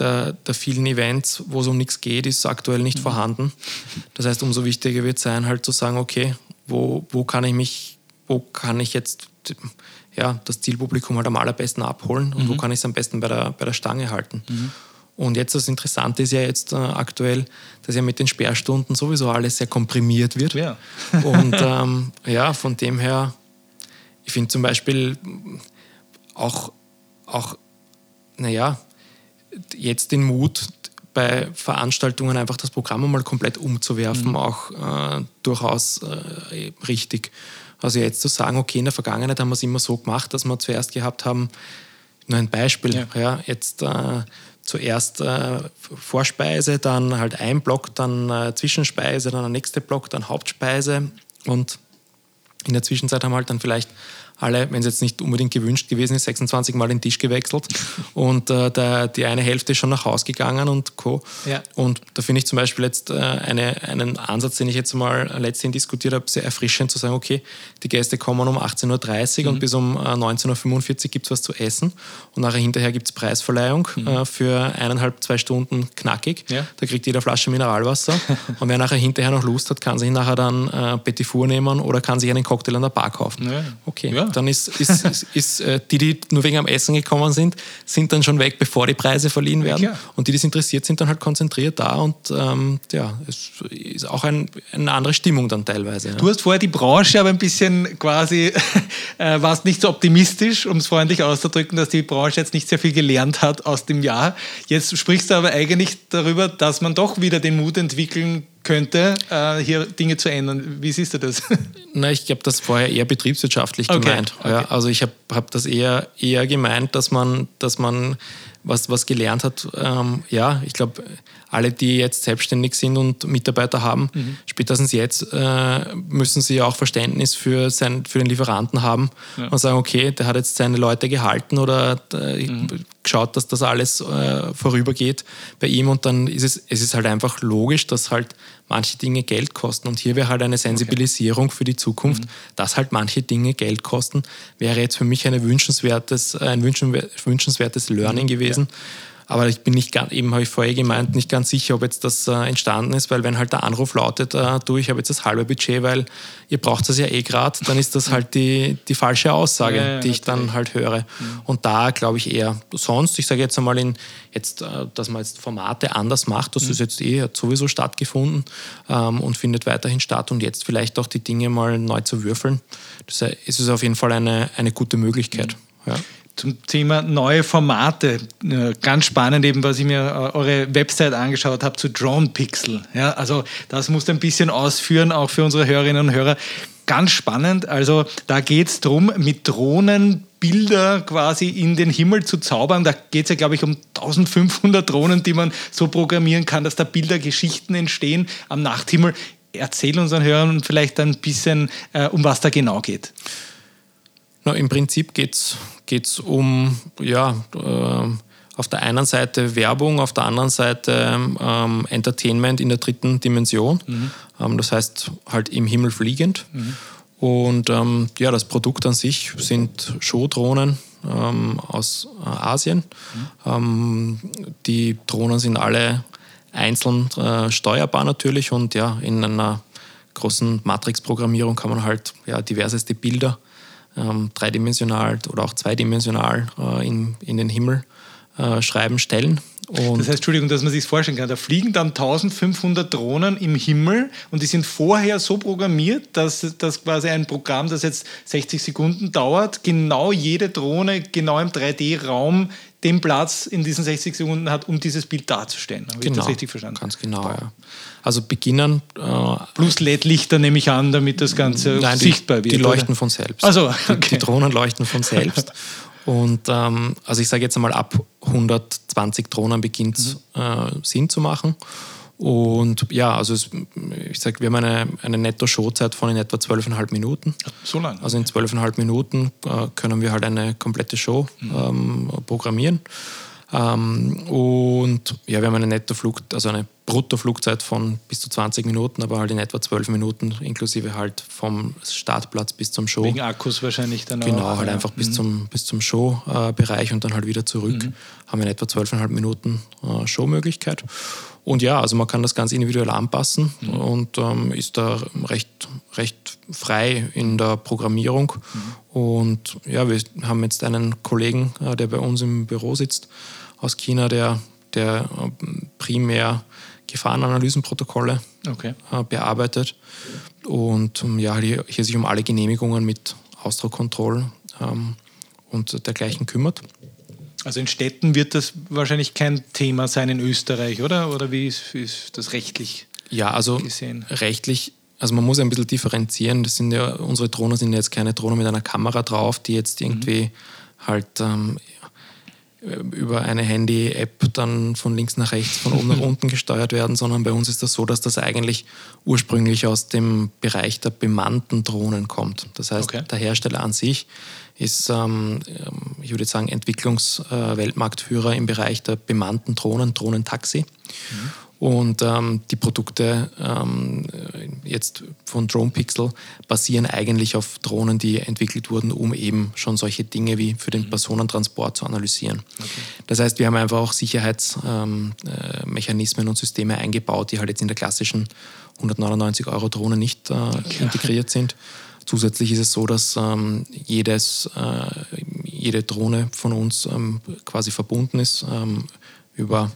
der, der vielen Events, wo es um nichts geht, ist aktuell nicht mhm. vorhanden. Das heißt, umso wichtiger wird es sein, halt zu sagen, okay, wo, wo kann ich mich, wo kann ich jetzt ja, das Zielpublikum halt am allerbesten abholen und mhm. wo kann ich es am besten bei der, bei der Stange halten. Mhm. Und jetzt das Interessante ist ja jetzt äh, aktuell, dass ja mit den Sperrstunden sowieso alles sehr komprimiert wird. Ja. und ähm, ja, von dem her, ich finde zum Beispiel auch, auch naja, jetzt den Mut, bei Veranstaltungen einfach das Programm mal komplett umzuwerfen, mhm. auch äh, durchaus äh, richtig. Also jetzt zu sagen, okay, in der Vergangenheit haben wir es immer so gemacht, dass wir zuerst gehabt haben, nur ein Beispiel, ja, ja jetzt äh, zuerst äh, Vorspeise, dann halt ein Block, dann äh, Zwischenspeise, dann der nächste Block, dann Hauptspeise und in der Zwischenzeit haben wir halt dann vielleicht alle, wenn es jetzt nicht unbedingt gewünscht gewesen ist, 26 Mal den Tisch gewechselt und äh, der, die eine Hälfte ist schon nach Hause gegangen und Co. Ja. Und da finde ich zum Beispiel jetzt äh, eine, einen Ansatz, den ich jetzt mal letztens diskutiert habe, sehr erfrischend zu sagen, okay, die Gäste kommen um 18.30 Uhr mhm. und bis um äh, 19.45 Uhr gibt es was zu essen und nachher hinterher gibt es Preisverleihung mhm. äh, für eineinhalb, zwei Stunden knackig. Ja. Da kriegt jeder Flasche Mineralwasser und wer nachher hinterher noch Lust hat, kann sich nachher dann äh, Petit Four nehmen oder kann sich einen Cocktail an der Bar kaufen. Ja. Okay, ja dann ist, ist, ist, ist äh, die, die nur wegen am Essen gekommen sind, sind dann schon weg, bevor die Preise verliehen werden. Ja, und die, die interessiert sind, dann halt konzentriert da und ähm, ja, es ist auch ein, eine andere Stimmung dann teilweise. Du hast vorher die Branche aber ein bisschen quasi, äh, warst nicht so optimistisch, um es freundlich auszudrücken, dass die Branche jetzt nicht sehr viel gelernt hat aus dem Jahr. Jetzt sprichst du aber eigentlich darüber, dass man doch wieder den Mut entwickeln könnte, äh, hier Dinge zu ändern. Wie siehst du das? Na, ich habe das vorher eher betriebswirtschaftlich okay. gemeint. Okay. Ja, also ich habe hab das eher, eher gemeint, dass man, dass man was, was gelernt hat. Ähm, ja, ich glaube, alle, die jetzt selbstständig sind und Mitarbeiter haben, mhm. spätestens jetzt äh, müssen sie auch Verständnis für, sein, für den Lieferanten haben ja. und sagen, okay, der hat jetzt seine Leute gehalten oder äh, mhm. geschaut, dass das alles äh, vorübergeht bei ihm und dann ist es, es ist halt einfach logisch, dass halt manche Dinge Geld kosten und hier wäre halt eine Sensibilisierung okay. für die Zukunft, mhm. dass halt manche Dinge Geld kosten, wäre jetzt für mich eine wünschenswertes, ein wünschenswertes Learning mhm. gewesen. Ja aber ich bin nicht ganz, eben habe ich vorher gemeint, nicht ganz sicher, ob jetzt das äh, entstanden ist, weil wenn halt der Anruf lautet, äh, du, ich habe jetzt das halbe Budget, weil ihr braucht das ja eh gerade, dann ist das halt die, die falsche Aussage, ja, ja, die ich dann halt höre. Mhm. Und da glaube ich eher sonst, ich sage jetzt einmal in, jetzt, äh, dass man jetzt Formate anders macht, das mhm. ist jetzt eh, hat sowieso stattgefunden ähm, und findet weiterhin statt und jetzt vielleicht auch die Dinge mal neu zu würfeln. Das ist auf jeden Fall eine, eine gute Möglichkeit. Mhm. Ja zum Thema neue Formate. Ganz spannend eben, was ich mir äh, eure Website angeschaut habe zu Drone Pixel. Ja, also das musst du ein bisschen ausführen, auch für unsere Hörerinnen und Hörer. Ganz spannend. Also da geht es darum, mit Drohnen Bilder quasi in den Himmel zu zaubern. Da geht es ja, glaube ich, um 1500 Drohnen, die man so programmieren kann, dass da Bilder, Geschichten entstehen am Nachthimmel. Erzähl unseren Hörern vielleicht ein bisschen, äh, um was da genau geht. Na, Im Prinzip geht es um, ja, äh, auf der einen Seite Werbung, auf der anderen Seite ähm, Entertainment in der dritten Dimension. Mhm. Ähm, das heißt halt im Himmel fliegend. Mhm. Und ähm, ja, das Produkt an sich sind Show-Drohnen ähm, aus äh, Asien. Mhm. Ähm, die Drohnen sind alle einzeln äh, steuerbar natürlich und ja, in einer großen Matrix-Programmierung kann man halt ja, diverseste Bilder ähm, dreidimensional oder auch zweidimensional äh, in, in den Himmel äh, schreiben, stellen. Und das heißt, Entschuldigung, dass man sich vorstellen kann, da fliegen dann 1500 Drohnen im Himmel und die sind vorher so programmiert, dass das quasi ein Programm, das jetzt 60 Sekunden dauert, genau jede Drohne genau im 3D-Raum den Platz in diesen 60 Sekunden hat, um dieses Bild darzustellen. Habe genau, ich das richtig verstanden? Ganz genau, ja. Also beginnen. Äh, Plus LED-Lichter nehme ich an, damit das Ganze nein, sichtbar wird. Die leuchten oder? von selbst. Also, okay. die, die Drohnen leuchten von selbst. Und ähm, also ich sage jetzt einmal, ab 120 Drohnen beginnt es mhm. äh, Sinn zu machen. Und ja, also es, ich sage, wir haben eine, eine Netto-Showzeit von in etwa 12,5 Minuten. So lange? Also in 12,5 Minuten äh, können wir halt eine komplette Show mhm. ähm, programmieren. Ähm, und ja, wir haben eine Netto-Flug, also eine Bruttoflugzeit von bis zu 20 Minuten, aber halt in etwa 12 Minuten, inklusive halt vom Startplatz bis zum Show. Wegen Akkus wahrscheinlich dann genau, auch. Genau, halt ja. einfach bis mhm. zum, bis zum Show-Bereich und dann halt wieder zurück. Mhm. Haben wir in etwa 12,5 Minuten äh, Showmöglichkeit. Und ja, also man kann das ganz individuell anpassen mhm. und ähm, ist da recht, recht frei in der Programmierung. Mhm. Und ja, wir haben jetzt einen Kollegen, äh, der bei uns im Büro sitzt, aus China, der, der äh, primär Gefahrenanalysenprotokolle okay. äh, bearbeitet und ähm, ja, hier, hier, sich um alle Genehmigungen mit Ausdruckkontroll ähm, und dergleichen kümmert. Also in Städten wird das wahrscheinlich kein Thema sein in Österreich, oder? Oder wie ist, wie ist das rechtlich? Ja, also gesehen? rechtlich, also man muss ein bisschen differenzieren. Das sind ja, unsere Drohnen sind jetzt keine Drohnen mit einer Kamera drauf, die jetzt irgendwie mhm. halt ähm, über eine Handy-App dann von links nach rechts, von oben nach unten gesteuert werden, sondern bei uns ist das so, dass das eigentlich ursprünglich aus dem Bereich der bemannten Drohnen kommt. Das heißt, okay. der Hersteller an sich ist, ähm, ich würde sagen, Entwicklungsweltmarktführer im Bereich der bemannten Drohnen, Drohnentaxi. Mhm. Und ähm, die Produkte ähm, jetzt von Drone Pixel basieren eigentlich auf Drohnen, die entwickelt wurden, um eben schon solche Dinge wie für den mhm. Personentransport zu analysieren. Okay. Das heißt, wir haben einfach auch Sicherheitsmechanismen ähm, äh, und Systeme eingebaut, die halt jetzt in der klassischen 199 Euro Drohne nicht äh, integriert sind. Zusätzlich ist es so, dass ähm, jedes, äh, jede Drohne von uns ähm, quasi verbunden ist ähm, über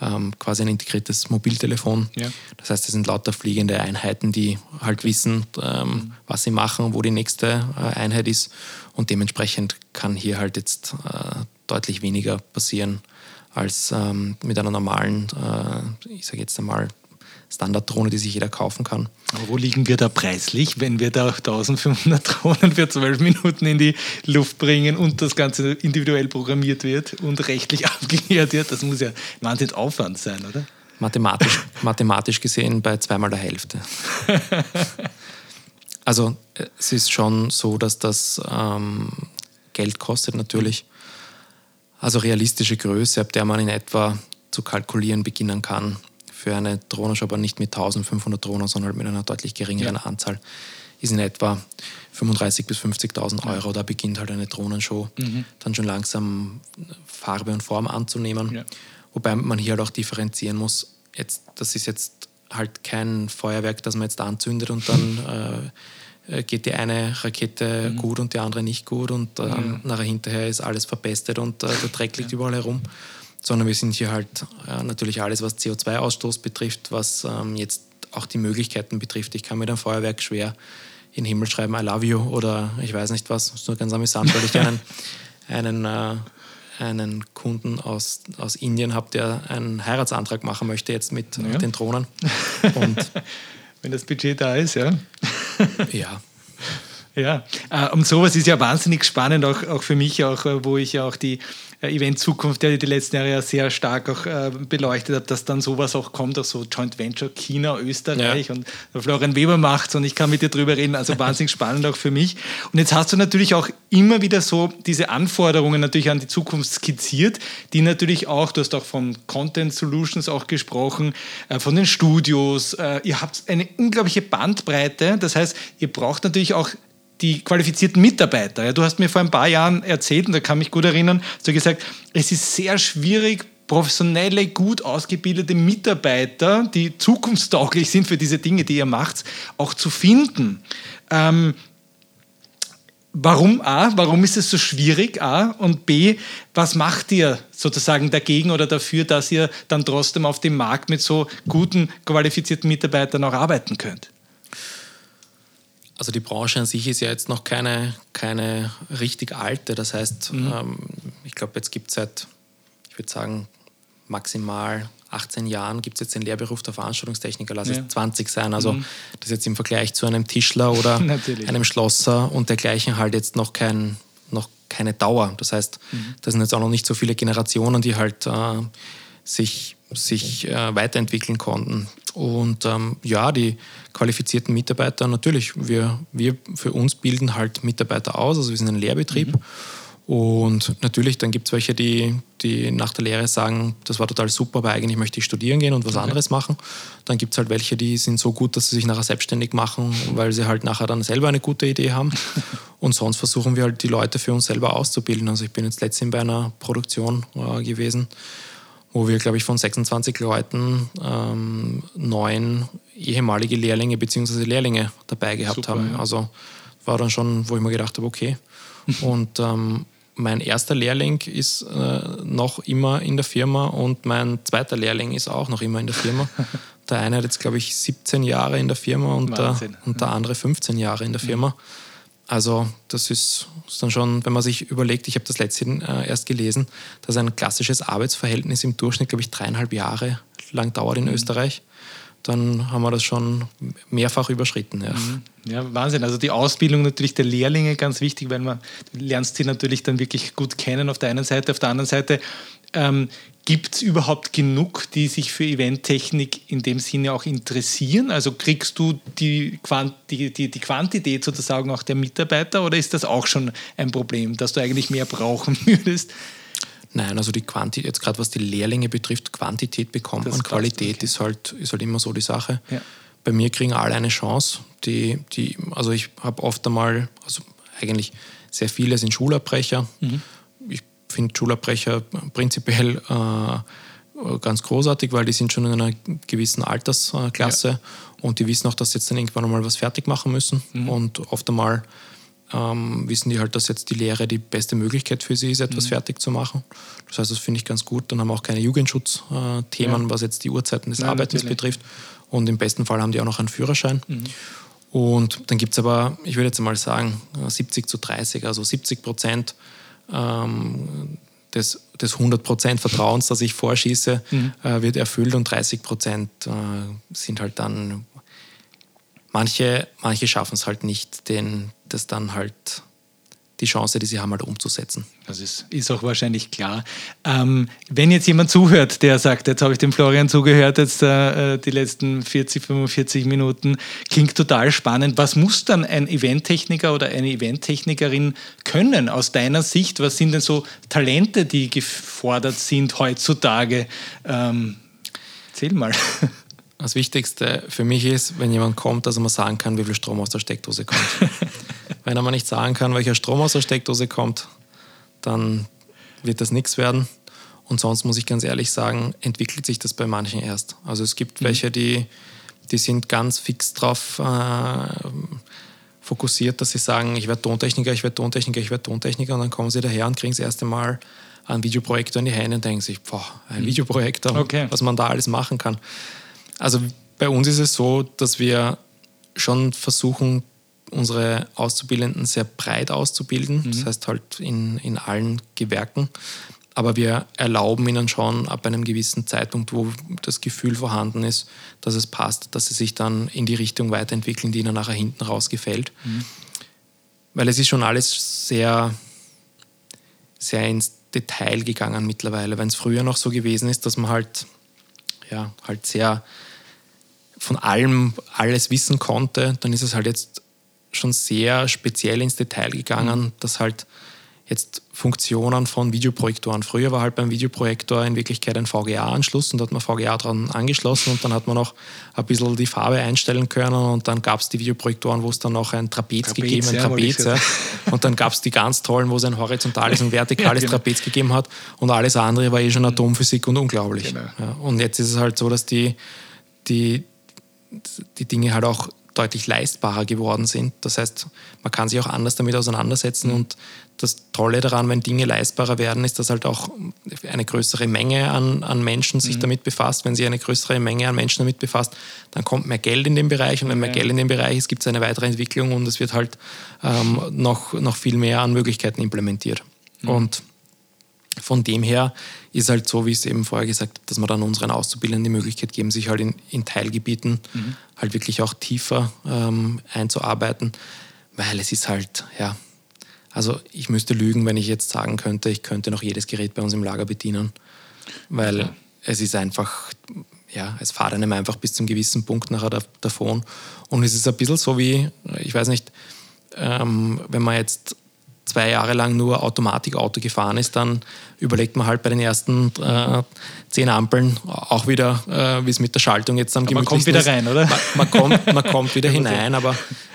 ähm, quasi ein integriertes Mobiltelefon. Ja. Das heißt, es sind lauter fliegende Einheiten, die halt wissen, mhm. was sie machen, wo die nächste äh, Einheit ist. Und dementsprechend kann hier halt jetzt äh, deutlich weniger passieren als ähm, mit einer normalen, äh, ich sage jetzt einmal, Standarddrohne, die sich jeder kaufen kann. Aber wo liegen wir da preislich, wenn wir da 1500 Drohnen für 12 Minuten in die Luft bringen und das Ganze individuell programmiert wird und rechtlich abgeklärt wird? Das muss ja Wahnsinn Aufwand sein, oder? Mathematisch, mathematisch gesehen bei zweimal der Hälfte. also es ist schon so, dass das ähm, Geld kostet natürlich. Also realistische Größe, ab der man in etwa zu kalkulieren beginnen kann, für eine Drohnenshop, aber nicht mit 1500 Drohnen, sondern mit einer deutlich geringeren ja. Anzahl, ist in etwa 35.000 bis 50.000 Euro. Da beginnt halt eine Drohnenshow mhm. dann schon langsam Farbe und Form anzunehmen. Ja. Wobei man hier halt auch differenzieren muss. Jetzt, das ist jetzt halt kein Feuerwerk, das man jetzt anzündet und dann äh, geht die eine Rakete mhm. gut und die andere nicht gut und äh, ja. nachher hinterher ist alles verpestet und äh, der Dreck liegt ja. überall herum sondern wir sind hier halt äh, natürlich alles, was CO2-Ausstoß betrifft, was ähm, jetzt auch die Möglichkeiten betrifft. Ich kann mit einem Feuerwerk schwer in den Himmel schreiben, I love you oder ich weiß nicht was. Das ist nur ganz amüsant, weil ich einen, einen, äh, einen Kunden aus, aus Indien habe, der einen Heiratsantrag machen möchte jetzt mit ja. den Drohnen. Und Wenn das Budget da ist, ja. ja. Ja, äh, und sowas ist ja wahnsinnig spannend, auch, auch für mich, auch, äh, wo ich ja auch die äh, Event Zukunft, der die letzten Jahre ja sehr stark auch beleuchtet hat, dass dann sowas auch kommt, auch so Joint Venture China, Österreich ja. und Florian Weber macht und ich kann mit dir drüber reden, also wahnsinnig spannend auch für mich. Und jetzt hast du natürlich auch immer wieder so diese Anforderungen natürlich an die Zukunft skizziert, die natürlich auch, du hast auch von Content Solutions auch gesprochen, von den Studios, ihr habt eine unglaubliche Bandbreite, das heißt, ihr braucht natürlich auch die qualifizierten Mitarbeiter. Ja, du hast mir vor ein paar Jahren erzählt, und da kann mich gut erinnern, hast du gesagt, es ist sehr schwierig, professionelle, gut ausgebildete Mitarbeiter, die zukunftstauglich sind für diese Dinge, die ihr macht, auch zu finden. Ähm, warum A, warum ist es so schwierig A und B, was macht ihr sozusagen dagegen oder dafür, dass ihr dann trotzdem auf dem Markt mit so guten, qualifizierten Mitarbeitern auch arbeiten könnt? Also die Branche an sich ist ja jetzt noch keine, keine richtig alte. Das heißt, mhm. ähm, ich glaube, jetzt gibt es seit ich würde sagen, maximal 18 Jahren gibt es jetzt den Lehrberuf der Veranstaltungstechniker, lass ja. es 20 sein. Also mhm. das ist jetzt im Vergleich zu einem Tischler oder einem Schlosser und dergleichen halt jetzt noch, kein, noch keine Dauer. Das heißt, mhm. das sind jetzt auch noch nicht so viele Generationen, die halt äh, sich, sich äh, weiterentwickeln konnten. Und ähm, ja, die qualifizierten Mitarbeiter, natürlich, wir, wir für uns bilden halt Mitarbeiter aus, also wir sind ein Lehrbetrieb. Mhm. Und natürlich, dann gibt es welche, die, die nach der Lehre sagen, das war total super, aber eigentlich möchte ich studieren gehen und was okay. anderes machen. Dann gibt es halt welche, die sind so gut, dass sie sich nachher selbstständig machen, weil sie halt nachher dann selber eine gute Idee haben. Und sonst versuchen wir halt die Leute für uns selber auszubilden. Also ich bin jetzt letztens bei einer Produktion äh, gewesen, wo wir, glaube ich, von 26 Leuten ähm, neun ehemalige Lehrlinge bzw. Lehrlinge dabei gehabt super, haben. Ja. Also war dann schon, wo ich mir gedacht habe, okay. Und ähm, mein erster Lehrling ist äh, noch immer in der Firma und mein zweiter Lehrling ist auch noch immer in der Firma. Der eine hat jetzt, glaube ich, 17 Jahre in der Firma und, der, und der andere 15 Jahre in der Firma. Also das ist, ist dann schon, wenn man sich überlegt, ich habe das letzte äh, erst gelesen, dass ein klassisches Arbeitsverhältnis im Durchschnitt, glaube ich, dreieinhalb Jahre lang dauert in mhm. Österreich dann haben wir das schon mehrfach überschritten. Ja. Mhm. ja, Wahnsinn. Also die Ausbildung natürlich der Lehrlinge ganz wichtig, weil man lernst sie natürlich dann wirklich gut kennen auf der einen Seite. Auf der anderen Seite ähm, gibt es überhaupt genug, die sich für Eventtechnik in dem Sinne auch interessieren? Also kriegst du die, Quant die, die, die Quantität sozusagen auch der Mitarbeiter oder ist das auch schon ein Problem, dass du eigentlich mehr brauchen würdest? Nein, also die Quantität, jetzt gerade was die Lehrlinge betrifft, Quantität bekommt man, Qualität okay. ist, halt, ist halt immer so die Sache. Ja. Bei mir kriegen alle eine Chance. Die, die, also ich habe oft einmal, also eigentlich sehr viele sind Schulabbrecher. Mhm. Ich finde Schulabbrecher prinzipiell äh, ganz großartig, weil die sind schon in einer gewissen Altersklasse ja. und die wissen auch, dass sie jetzt dann irgendwann einmal was fertig machen müssen. Mhm. Und oft einmal ähm, wissen die halt, dass jetzt die Lehre die beste Möglichkeit für sie ist, etwas mhm. fertig zu machen. Das heißt, das finde ich ganz gut. Dann haben wir auch keine Jugendschutzthemen, ja. was jetzt die Uhrzeiten des Nein, Arbeitens natürlich. betrifft. Und im besten Fall haben die auch noch einen Führerschein. Mhm. Und dann gibt es aber, ich würde jetzt mal sagen, 70 zu 30, also 70 Prozent ähm, des, des 100% Vertrauens, das ich vorschieße, mhm. äh, wird erfüllt und 30 Prozent äh, sind halt dann manche, manche schaffen es halt nicht, den, das dann halt die Chance, die sie haben, halt umzusetzen. Das ist, ist auch wahrscheinlich klar. Ähm, wenn jetzt jemand zuhört, der sagt, jetzt habe ich dem Florian zugehört, jetzt äh, die letzten 40, 45 Minuten, klingt total spannend. Was muss dann ein Eventtechniker oder eine Eventtechnikerin können aus deiner Sicht? Was sind denn so Talente, die gefordert sind heutzutage? Ähm, erzähl mal. Das Wichtigste für mich ist, wenn jemand kommt, dass mal sagen kann, wie viel Strom aus der Steckdose kommt. wenn er mal nicht sagen kann, welcher Strom aus der Steckdose kommt, dann wird das nichts werden. Und sonst muss ich ganz ehrlich sagen, entwickelt sich das bei manchen erst. Also es gibt mhm. welche, die, die sind ganz fix drauf äh, fokussiert, dass sie sagen, ich werde Tontechniker, ich werde Tontechniker, ich werde Tontechniker. Und dann kommen sie daher und kriegen das erste Mal einen Videoprojektor in die Hände und denken sich, boah, ein mhm. Videoprojektor, okay. was man da alles machen kann. Also bei uns ist es so, dass wir schon versuchen, unsere Auszubildenden sehr breit auszubilden, mhm. das heißt halt in, in allen Gewerken. Aber wir erlauben ihnen schon ab einem gewissen Zeitpunkt, wo das Gefühl vorhanden ist, dass es passt, dass sie sich dann in die Richtung weiterentwickeln, die ihnen nachher hinten raus gefällt. Mhm. Weil es ist schon alles sehr, sehr ins Detail gegangen mittlerweile. Wenn es früher noch so gewesen ist, dass man halt, ja, halt sehr von allem alles wissen konnte, dann ist es halt jetzt schon sehr speziell ins Detail gegangen, mhm. dass halt jetzt Funktionen von Videoprojektoren. Früher war halt beim Videoprojektor in Wirklichkeit ein VGA-Anschluss und da hat man VGA dran angeschlossen und dann hat man noch ein bisschen die Farbe einstellen können und dann gab es die Videoprojektoren, wo es dann noch ein Trapez, Trapez gegeben hat, Trapez, ja. und dann gab es die ganz tollen, wo es ein horizontales und vertikales ja, genau. Trapez gegeben hat und alles andere war eh schon mhm. Atomphysik und unglaublich. Genau. Ja, und jetzt ist es halt so, dass die, die, die Dinge halt auch deutlich leistbarer geworden sind. Das heißt, man kann sich auch anders damit auseinandersetzen und das Tolle daran, wenn Dinge leistbarer werden, ist, dass halt auch eine größere Menge an, an Menschen sich mhm. damit befasst. Wenn sich eine größere Menge an Menschen damit befasst, dann kommt mehr Geld in den Bereich und wenn mehr ja. Geld in den Bereich ist, gibt es eine weitere Entwicklung und es wird halt ähm, noch, noch viel mehr an Möglichkeiten implementiert. Mhm. Und von dem her ist halt so, wie ich es eben vorher gesagt habe, dass wir dann unseren Auszubildenden die Möglichkeit geben, sich halt in, in Teilgebieten mhm. halt wirklich auch tiefer ähm, einzuarbeiten, weil es ist halt, ja, also ich müsste lügen, wenn ich jetzt sagen könnte, ich könnte noch jedes Gerät bei uns im Lager bedienen, weil ja. es ist einfach, ja, es fahrt einem einfach bis zum gewissen Punkt nachher davon. Und es ist ein bisschen so wie, ich weiß nicht, ähm, wenn man jetzt zwei Jahre lang nur Automatikauto gefahren ist, dann überlegt man halt bei den ersten äh, zehn Ampeln auch wieder, äh, wie es mit der Schaltung jetzt dann aber Man kommt wieder ist. rein, oder? Man, man, kommt, man kommt wieder hinein, aber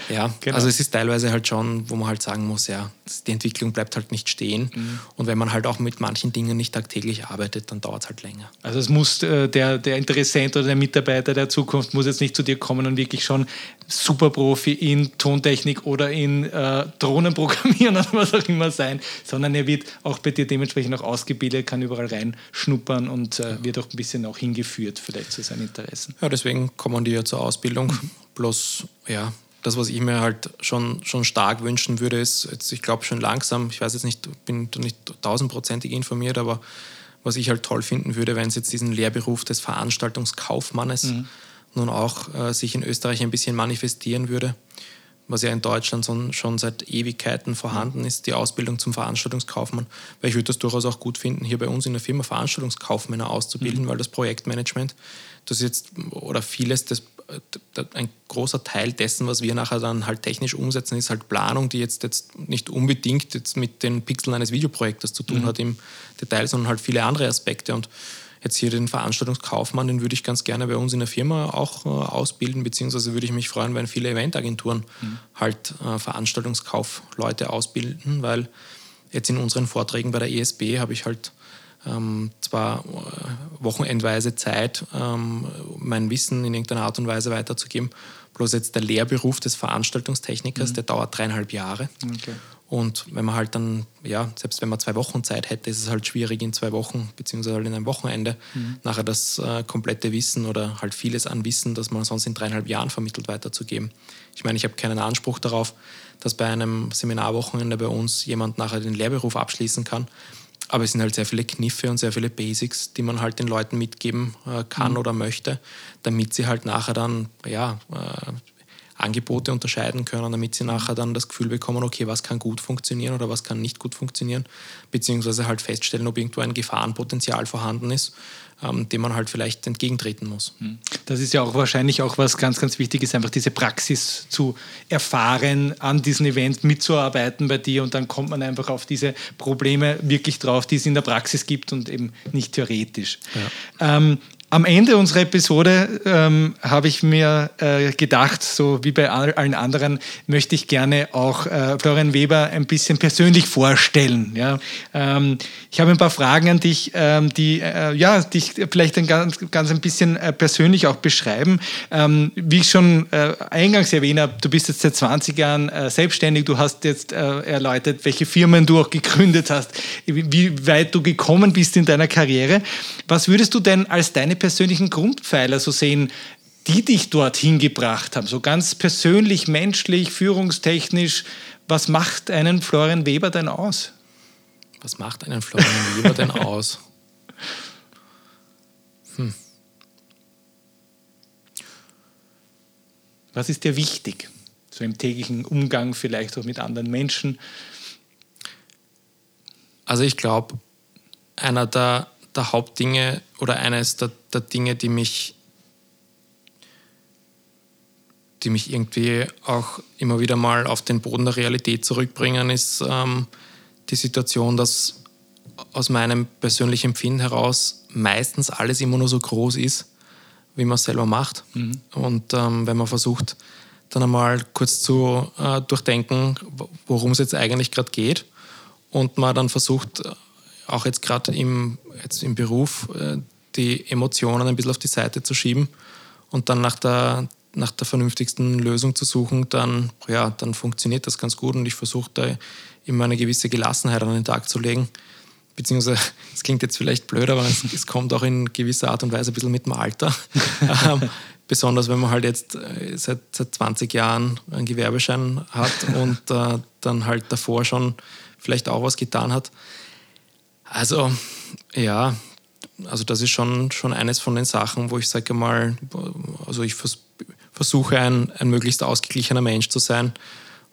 ja, genau. also es ist teilweise halt schon, wo man halt sagen muss, ja, die Entwicklung bleibt halt nicht stehen. Mhm. Und wenn man halt auch mit manchen Dingen nicht tagtäglich arbeitet, dann dauert es halt länger. Also es muss äh, der, der Interessent oder der Mitarbeiter der Zukunft muss jetzt nicht zu dir kommen und wirklich schon Superprofi in Tontechnik oder in äh, Drohnen programmieren oder was auch immer sein, sondern er wird auch bei dir dementsprechend auch ausgebildet, kann überall reinschnuppern und äh, wird auch ein bisschen auch hingeführt vielleicht zu seinen Interessen. Ja, deswegen kommen die ja zur Ausbildung. Mhm. Bloß, ja, das, was ich mir halt schon, schon stark wünschen würde, ist, jetzt, ich glaube schon langsam, ich weiß jetzt nicht, bin nicht tausendprozentig informiert, aber was ich halt toll finden würde, wenn es jetzt diesen Lehrberuf des Veranstaltungskaufmannes mhm. nun auch äh, sich in Österreich ein bisschen manifestieren würde, was ja in Deutschland so, schon seit Ewigkeiten vorhanden ist, die Ausbildung zum Veranstaltungskaufmann. Weil ich würde das durchaus auch gut finden, hier bei uns in der Firma Veranstaltungskaufmänner auszubilden, mhm. weil das Projektmanagement, das jetzt oder vieles des ein großer Teil dessen, was wir nachher dann halt technisch umsetzen, ist halt Planung, die jetzt, jetzt nicht unbedingt jetzt mit den Pixeln eines Videoprojektes zu tun mhm. hat im Detail, sondern halt viele andere Aspekte. Und jetzt hier den Veranstaltungskaufmann, den würde ich ganz gerne bei uns in der Firma auch äh, ausbilden, beziehungsweise würde ich mich freuen, wenn viele Eventagenturen mhm. halt äh, Veranstaltungskaufleute ausbilden, weil jetzt in unseren Vorträgen bei der ESB habe ich halt ähm, zwar äh, wochenendweise Zeit, ähm, mein Wissen in irgendeiner Art und Weise weiterzugeben. Bloß jetzt der Lehrberuf des Veranstaltungstechnikers, mhm. der dauert dreieinhalb Jahre. Okay. Und wenn man halt dann, ja, selbst wenn man zwei Wochen Zeit hätte, ist es halt schwierig in zwei Wochen, beziehungsweise halt in einem Wochenende, mhm. nachher das äh, komplette Wissen oder halt vieles an Wissen, das man sonst in dreieinhalb Jahren vermittelt, weiterzugeben. Ich meine, ich habe keinen Anspruch darauf, dass bei einem Seminarwochenende bei uns jemand nachher den Lehrberuf abschließen kann. Aber es sind halt sehr viele Kniffe und sehr viele Basics, die man halt den Leuten mitgeben äh, kann mhm. oder möchte, damit sie halt nachher dann ja, äh, Angebote unterscheiden können, damit sie nachher dann das Gefühl bekommen, okay, was kann gut funktionieren oder was kann nicht gut funktionieren, beziehungsweise halt feststellen, ob irgendwo ein Gefahrenpotenzial vorhanden ist, ähm, dem man halt vielleicht entgegentreten muss. Hm. Das ist ja auch wahrscheinlich auch was ganz, ganz wichtig ist, einfach diese Praxis zu erfahren, an diesem Event mitzuarbeiten bei dir und dann kommt man einfach auf diese Probleme wirklich drauf, die es in der Praxis gibt und eben nicht theoretisch. Ja. Ähm, am Ende unserer Episode ähm, habe ich mir äh, gedacht, so wie bei allen anderen, möchte ich gerne auch äh, Florian Weber ein bisschen persönlich vorstellen. Ja? Ähm, ich habe ein paar Fragen an dich, ähm, die äh, ja, dich vielleicht ein ganz, ganz ein bisschen äh, persönlich auch beschreiben. Ähm, wie ich schon äh, eingangs erwähnt habe, du bist jetzt seit 20 Jahren äh, selbstständig, du hast jetzt erläutert, welche Firmen du auch gegründet hast, wie weit du gekommen bist in deiner Karriere. Was würdest du denn als deine persönlichen Grundpfeiler so sehen, die dich dorthin gebracht haben? So ganz persönlich, menschlich, führungstechnisch. Was macht einen Florian Weber denn aus? Was macht einen Florian Weber denn aus? Hm. Was ist dir wichtig? So im täglichen Umgang vielleicht auch mit anderen Menschen? Also ich glaube, einer der der Hauptdinge oder eines der, der Dinge, die mich, die mich irgendwie auch immer wieder mal auf den Boden der Realität zurückbringen, ist ähm, die Situation, dass aus meinem persönlichen Empfinden heraus meistens alles immer nur so groß ist, wie man es selber macht. Mhm. Und ähm, wenn man versucht, dann einmal kurz zu äh, durchdenken, worum es jetzt eigentlich gerade geht, und man dann versucht, auch jetzt gerade im, jetzt im Beruf äh, die Emotionen ein bisschen auf die Seite zu schieben und dann nach der, nach der vernünftigsten Lösung zu suchen, dann, ja, dann funktioniert das ganz gut und ich versuche da immer eine gewisse Gelassenheit an den Tag zu legen. Beziehungsweise, es klingt jetzt vielleicht blöd, aber es, es, kommt auch in gewisser Art und Weise ein bisschen mit dem Alter. ähm, besonders wenn man halt jetzt äh, seit, seit 20 Jahren einen Gewerbeschein hat und äh, dann halt davor schon vielleicht auch was getan hat Also, ja, also das ist schon, schon eines von den Sachen, wo ich sage mal, also ich vers versuche ein, ein möglichst ausgeglichener Mensch zu sein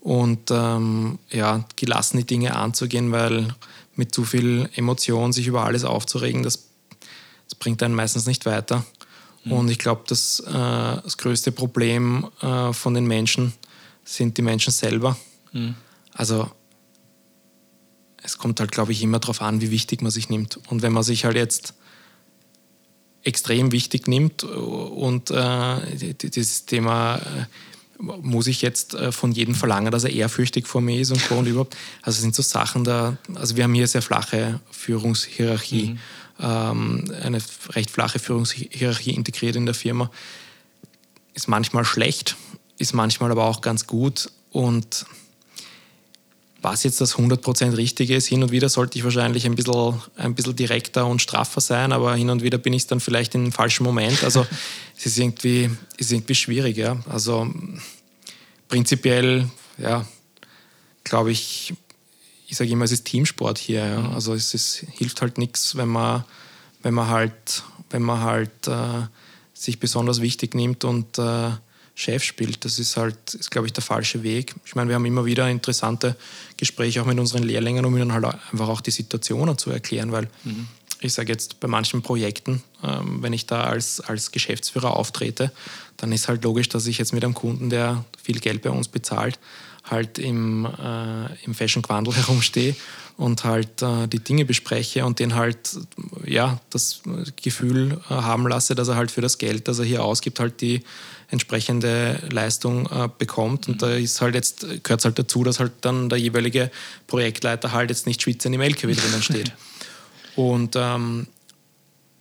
und ähm, ja, gelassen die Dinge anzugehen, weil mit zu viel Emotion sich über alles aufzuregen, das, das bringt einen meistens nicht weiter. Mhm. Und ich glaube, das, äh, das größte Problem äh, von den Menschen sind die Menschen selber. Mhm. Also es kommt halt, glaube ich, immer darauf an, wie wichtig man sich nimmt. Und wenn man sich halt jetzt extrem wichtig nimmt und äh, dieses Thema äh, muss ich jetzt äh, von jedem verlangen, dass er ehrfürchtig vor mir ist und und überhaupt. Also sind so Sachen da, also wir haben hier sehr flache Führungshierarchie, mhm. ähm, eine recht flache Führungshierarchie integriert in der Firma. Ist manchmal schlecht, ist manchmal aber auch ganz gut und was jetzt das 100% Richtige ist. Hin und wieder sollte ich wahrscheinlich ein bisschen, ein bisschen direkter und straffer sein, aber hin und wieder bin ich dann vielleicht im falschen Moment. Also es ist irgendwie, ist irgendwie schwierig. Ja. Also prinzipiell, ja, glaube ich, ich sage immer, es ist Teamsport hier. Ja. Also es ist, hilft halt nichts, wenn man, wenn man halt, wenn man halt äh, sich besonders wichtig nimmt und äh, Chef spielt. Das ist halt, ist, glaube ich, der falsche Weg. Ich meine, wir haben immer wieder interessante Gespräche auch mit unseren Lehrlingen, um ihnen halt einfach auch die Situationen zu erklären, weil mhm. ich sage jetzt bei manchen Projekten, ähm, wenn ich da als, als Geschäftsführer auftrete, dann ist halt logisch, dass ich jetzt mit einem Kunden, der viel Geld bei uns bezahlt, halt im, äh, im Fashion Quandel herumstehe und halt äh, die Dinge bespreche und den halt ja das Gefühl äh, haben lasse, dass er halt für das Geld, das er hier ausgibt, halt die entsprechende Leistung äh, bekommt. Und da ist halt jetzt, gehört es halt dazu, dass halt dann der jeweilige Projektleiter halt jetzt nicht schwitzend im LKW drinnen steht. Und ähm,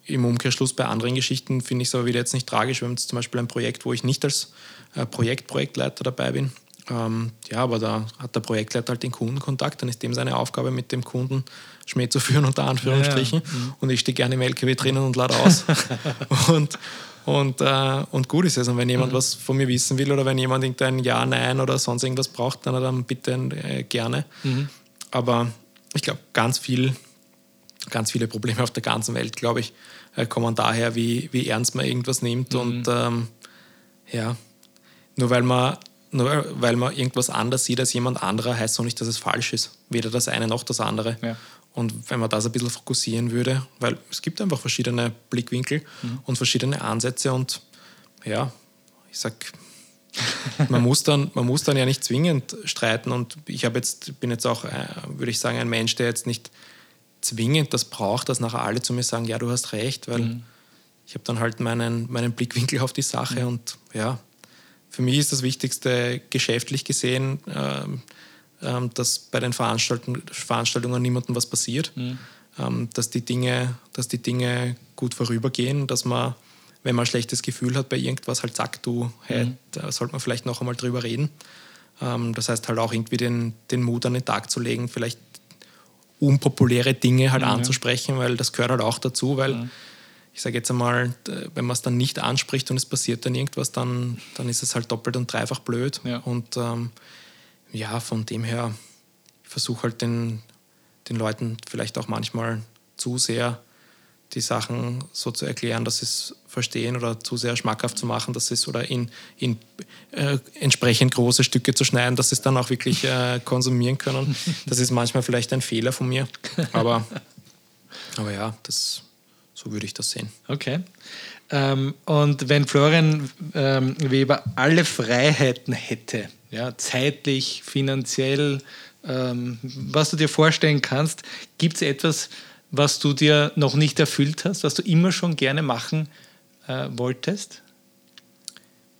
im Umkehrschluss bei anderen Geschichten finde ich es aber wieder jetzt nicht tragisch. Wir haben jetzt zum Beispiel ein Projekt, wo ich nicht als äh, Projekt, Projektleiter dabei bin. Ähm, ja, aber da hat der Projektleiter halt den Kundenkontakt, dann ist dem seine Aufgabe, mit dem Kunden Schmäh zu führen, unter Anführungsstrichen. Ja, ja. Mhm. Und ich stehe gerne im LKW drinnen und lade aus. und, und, äh, und gut ist es. Und wenn jemand mhm. was von mir wissen will oder wenn jemand irgendein Ja, Nein oder sonst irgendwas braucht, dann, dann bitte äh, gerne. Mhm. Aber ich glaube, ganz viel, ganz viele Probleme auf der ganzen Welt, glaube ich, äh, kommen daher, wie, wie ernst man irgendwas nimmt. Mhm. Und ähm, ja, nur weil man nur weil man irgendwas anders sieht als jemand anderer, heißt noch nicht, dass es falsch ist. Weder das eine noch das andere. Ja. Und wenn man das ein bisschen fokussieren würde, weil es gibt einfach verschiedene Blickwinkel mhm. und verschiedene Ansätze und ja, ich sag, man muss dann, man muss dann ja nicht zwingend streiten und ich jetzt, bin jetzt auch, äh, würde ich sagen, ein Mensch, der jetzt nicht zwingend das braucht, dass nachher alle zu mir sagen, ja, du hast recht, weil mhm. ich habe dann halt meinen, meinen Blickwinkel auf die Sache mhm. und ja, für mich ist das Wichtigste geschäftlich gesehen, ähm, ähm, dass bei den Veranstaltungen, Veranstaltungen niemandem was passiert, mhm. ähm, dass, die Dinge, dass die Dinge gut vorübergehen, dass man, wenn man ein schlechtes Gefühl hat bei irgendwas, halt sagt, du, hey, mhm. da sollte man vielleicht noch einmal drüber reden. Ähm, das heißt halt auch irgendwie den, den Mut an den Tag zu legen, vielleicht unpopuläre Dinge halt mhm. anzusprechen, weil das gehört halt auch dazu, weil mhm. ich sage jetzt einmal, wenn man es dann nicht anspricht und es passiert dann irgendwas, dann, dann ist es halt doppelt und dreifach blöd. Ja. Und ähm, ja, von dem her, ich versuche halt den, den Leuten vielleicht auch manchmal zu sehr die Sachen so zu erklären, dass sie es verstehen oder zu sehr schmackhaft zu machen, dass es oder in, in äh, entsprechend große Stücke zu schneiden, dass sie es dann auch wirklich äh, konsumieren können. Das ist manchmal vielleicht ein Fehler von mir, aber, aber ja, das, so würde ich das sehen. Okay. Ähm, und wenn Florian ähm, Weber alle Freiheiten hätte, ja, zeitlich, finanziell, ähm, was du dir vorstellen kannst, gibt es etwas, was du dir noch nicht erfüllt hast, was du immer schon gerne machen äh, wolltest?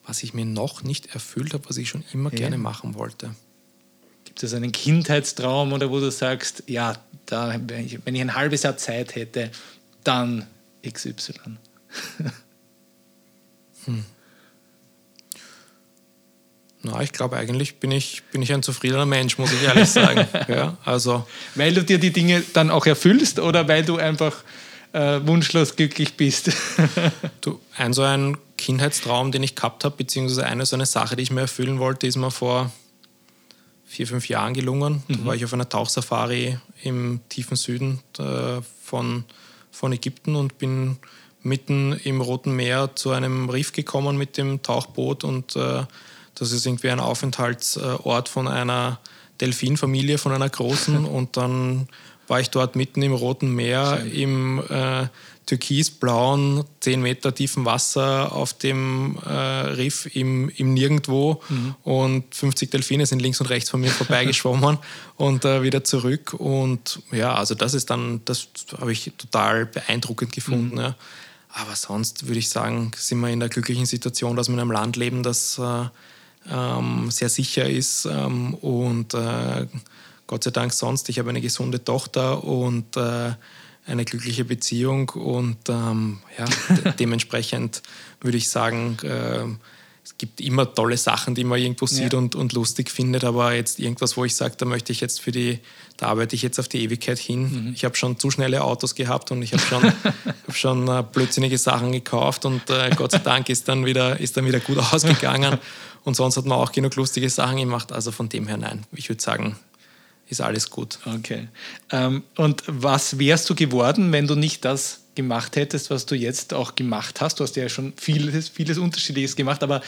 Was ich mir noch nicht erfüllt habe, was ich schon immer ja. gerne machen wollte. Gibt es einen Kindheitstraum oder wo du sagst, ja, da, wenn, ich, wenn ich ein halbes Jahr Zeit hätte, dann XY? hm. Na, ich glaube, eigentlich bin ich, bin ich ein zufriedener Mensch, muss ich ehrlich sagen. ja, also. Weil du dir die Dinge dann auch erfüllst oder weil du einfach äh, wunschlos glücklich bist? du, ein so ein Kindheitstraum, den ich gehabt habe, beziehungsweise eine so eine Sache, die ich mir erfüllen wollte, ist mir vor vier, fünf Jahren gelungen. Mhm. Da war ich auf einer Tauchsafari im tiefen Süden äh, von, von Ägypten und bin mitten im Roten Meer zu einem Riff gekommen mit dem Tauchboot und äh, das ist irgendwie ein Aufenthaltsort von einer Delfinfamilie, von einer großen und dann war ich dort mitten im Roten Meer Schön. im äh, türkisblauen, 10 Meter tiefen Wasser auf dem äh, Riff im, im Nirgendwo mhm. und 50 Delfine sind links und rechts von mir vorbeigeschwommen und äh, wieder zurück. Und ja, also das ist dann, das habe ich total beeindruckend gefunden. Mhm. Ja. Aber sonst würde ich sagen, sind wir in der glücklichen Situation, dass wir in einem Land leben, das äh, ähm, sehr sicher ist ähm, und äh, Gott sei Dank sonst. Ich habe eine gesunde Tochter und äh, eine glückliche Beziehung und ähm, ja, dementsprechend würde ich sagen, äh, es gibt immer tolle Sachen, die man irgendwo sieht ja. und, und lustig findet, aber jetzt irgendwas, wo ich sage, da möchte ich jetzt für die, da arbeite ich jetzt auf die Ewigkeit hin. Mhm. Ich habe schon zu schnelle Autos gehabt und ich habe schon, hab schon äh, blödsinnige Sachen gekauft und äh, Gott sei Dank ist dann, wieder, ist dann wieder gut ausgegangen. Und sonst hat man auch genug lustige Sachen gemacht. Also von dem her nein. Ich würde sagen, ist alles gut. Okay. Ähm, und was wärst du geworden, wenn du nicht das gemacht hättest, was du jetzt auch gemacht hast? Du hast ja schon vieles, vieles Unterschiedliches gemacht, aber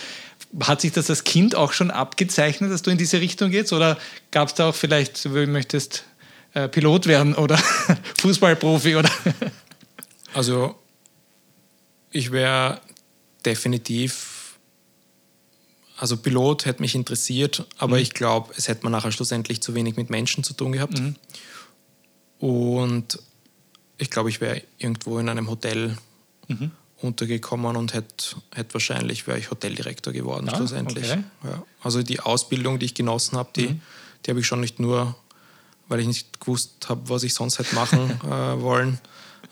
hat sich das als Kind auch schon abgezeichnet, dass du in diese Richtung gehst? Oder gab es da auch vielleicht, du möchtest äh, Pilot werden oder Fußballprofi? Oder also, ich wäre definitiv also Pilot hätte mich interessiert, aber mhm. ich glaube, es hätte man nachher schlussendlich zu wenig mit Menschen zu tun gehabt. Mhm. Und ich glaube, ich wäre irgendwo in einem Hotel mhm. untergekommen und hätte, hätte wahrscheinlich wäre ich Hoteldirektor geworden ah, schlussendlich. Okay. Ja. Also die Ausbildung, die ich genossen habe, die, mhm. die habe ich schon nicht nur, weil ich nicht gewusst habe, was ich sonst hätte machen äh, wollen,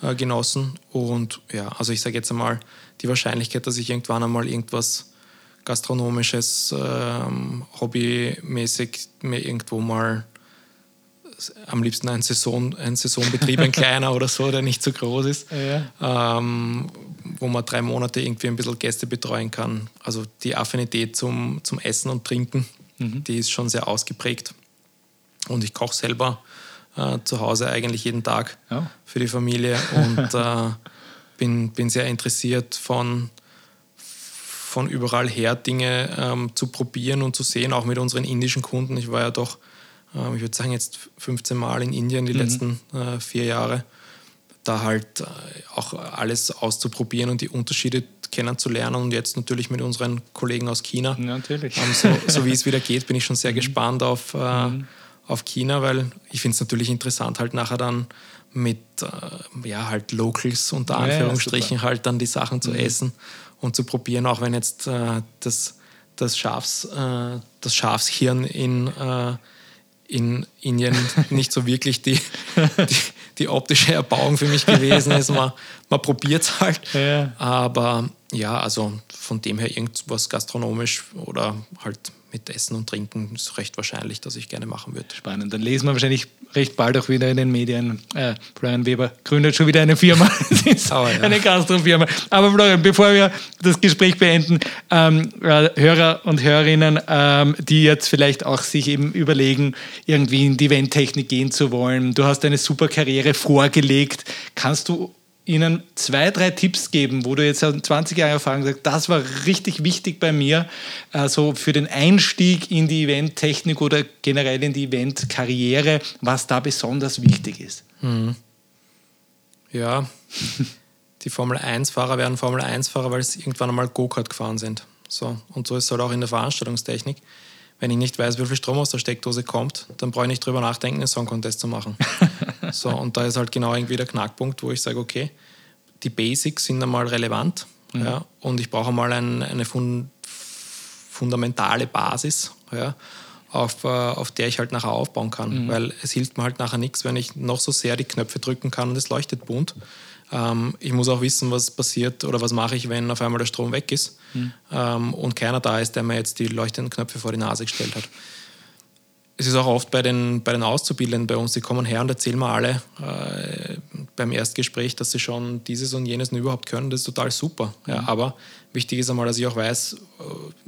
äh, genossen. Und ja, also ich sage jetzt einmal, die Wahrscheinlichkeit, dass ich irgendwann einmal irgendwas gastronomisches, ähm, hobbymäßig mir irgendwo mal am liebsten ein, Saison, ein Saisonbetrieb, ein kleiner oder so, der nicht so groß ist, ja. ähm, wo man drei Monate irgendwie ein bisschen Gäste betreuen kann. Also die Affinität zum, zum Essen und Trinken, mhm. die ist schon sehr ausgeprägt. Und ich koche selber äh, zu Hause eigentlich jeden Tag ja. für die Familie und äh, bin, bin sehr interessiert von von überall her Dinge ähm, zu probieren und zu sehen, auch mit unseren indischen Kunden. Ich war ja doch, äh, ich würde sagen, jetzt 15 Mal in Indien die mhm. letzten äh, vier Jahre. Da halt äh, auch alles auszuprobieren und die Unterschiede kennenzulernen und jetzt natürlich mit unseren Kollegen aus China. Natürlich. Ähm, so, so, wie es wieder geht, bin ich schon sehr mhm. gespannt auf, äh, mhm. auf China, weil ich finde es natürlich interessant, halt nachher dann mit äh, ja, halt Locals unter Anführungsstrichen ja, halt dann die Sachen zu mhm. essen und zu probieren, auch wenn jetzt äh, das, das, Schafs, äh, das Schafshirn in, äh, in Indien nicht so wirklich die, die, die, optische Erbauung für mich gewesen ist. Man, man probiert es halt. Ja. Aber ja, also von dem her irgendwas gastronomisch oder halt mit Essen und Trinken ist recht wahrscheinlich, dass ich gerne machen würde. Spannend. Dann lesen wir wahrscheinlich recht bald auch wieder in den Medien. Äh, Florian Weber gründet schon wieder eine Firma. oh, ja. Eine Gastrofirma. Aber Florian, bevor wir das Gespräch beenden, ähm, äh, Hörer und Hörerinnen, ähm, die jetzt vielleicht auch sich eben überlegen, irgendwie in die Eventtechnik gehen zu wollen. Du hast eine super Karriere vorgelegt. Kannst du Ihnen zwei, drei Tipps geben, wo du jetzt 20 Jahre Erfahrung sagst, das war richtig wichtig bei mir, also für den Einstieg in die Eventtechnik oder generell in die Eventkarriere, was da besonders wichtig ist? Mhm. Ja, die Formel 1-Fahrer werden Formel 1-Fahrer, weil sie irgendwann einmal Go-Kart gefahren sind. So, und so ist es halt auch in der Veranstaltungstechnik. Wenn ich nicht weiß, wie viel Strom aus der Steckdose kommt, dann brauche ich nicht drüber nachdenken, einen Song Contest zu machen. so, und da ist halt genau irgendwie der Knackpunkt, wo ich sage, okay, die Basics sind einmal relevant mhm. ja, und ich brauche einmal ein, eine fun fundamentale Basis, ja, auf, äh, auf der ich halt nachher aufbauen kann. Mhm. Weil es hilft mir halt nachher nichts, wenn ich noch so sehr die Knöpfe drücken kann und es leuchtet bunt. Ähm, ich muss auch wissen, was passiert oder was mache ich, wenn auf einmal der Strom weg ist mhm. ähm, und keiner da ist, der mir jetzt die leuchtenden Knöpfe vor die Nase gestellt hat. Es ist auch oft bei den, bei den Auszubildenden bei uns, die kommen her und erzählen mir alle äh, beim Erstgespräch, dass sie schon dieses und jenes und überhaupt können. Das ist total super. Mhm. Ja, aber wichtig ist einmal, dass ich auch weiß, äh,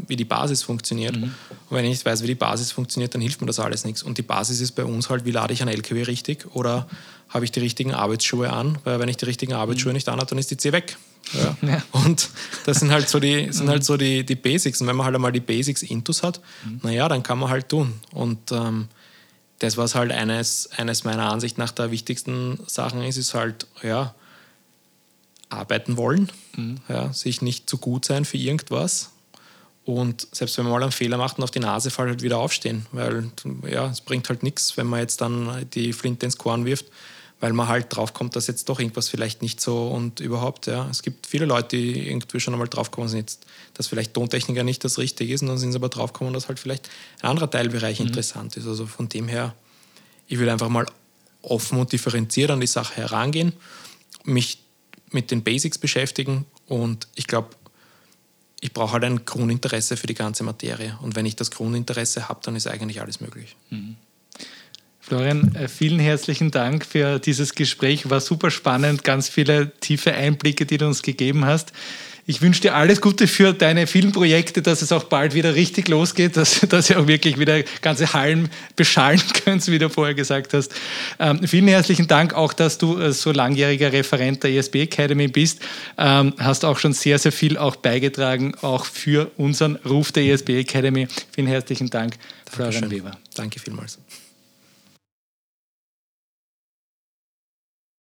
wie die Basis funktioniert. Mhm. Und wenn ich nicht weiß, wie die Basis funktioniert, dann hilft mir das alles nichts. Und die Basis ist bei uns halt, wie lade ich einen LKW richtig oder habe ich die richtigen Arbeitsschuhe an? Weil wenn ich die richtigen Arbeitsschuhe mhm. nicht anhabe, dann ist die C weg. Ja. Ja. Und das sind halt so die, sind halt so die, die Basics. Und wenn man halt einmal die Basics intus hat, mhm. naja, dann kann man halt tun. Und ähm, das, was halt eines, eines meiner Ansicht nach der wichtigsten Sachen ist, ist halt, ja, arbeiten wollen, mhm. ja, sich nicht zu gut sein für irgendwas. Und selbst wenn man mal einen Fehler macht und auf die Nase fällt, halt wieder aufstehen. Weil ja, es bringt halt nichts, wenn man jetzt dann die Flinte ins Korn wirft weil man halt draufkommt, dass jetzt doch irgendwas vielleicht nicht so und überhaupt, ja. Es gibt viele Leute, die irgendwie schon einmal draufkommen sind, dass vielleicht Tontechniker nicht das Richtige ist und dann sind sie aber draufgekommen, dass halt vielleicht ein anderer Teilbereich mhm. interessant ist. Also von dem her, ich würde einfach mal offen und differenziert an die Sache herangehen, mich mit den Basics beschäftigen und ich glaube, ich brauche halt ein Grundinteresse für die ganze Materie. Und wenn ich das Grundinteresse habe, dann ist eigentlich alles möglich. Mhm. Florian, äh, vielen herzlichen Dank für dieses Gespräch. War super spannend, ganz viele tiefe Einblicke, die du uns gegeben hast. Ich wünsche dir alles Gute für deine vielen Projekte, dass es auch bald wieder richtig losgeht, dass, dass ihr auch wirklich wieder ganze Hallen beschallen könnt, wie du vorher gesagt hast. Ähm, vielen herzlichen Dank auch, dass du äh, so langjähriger Referent der ESB Academy bist. Ähm, hast auch schon sehr, sehr viel auch beigetragen, auch für unseren Ruf der ESB Academy. Vielen herzlichen Dank, Florian Weber. Danke vielmals.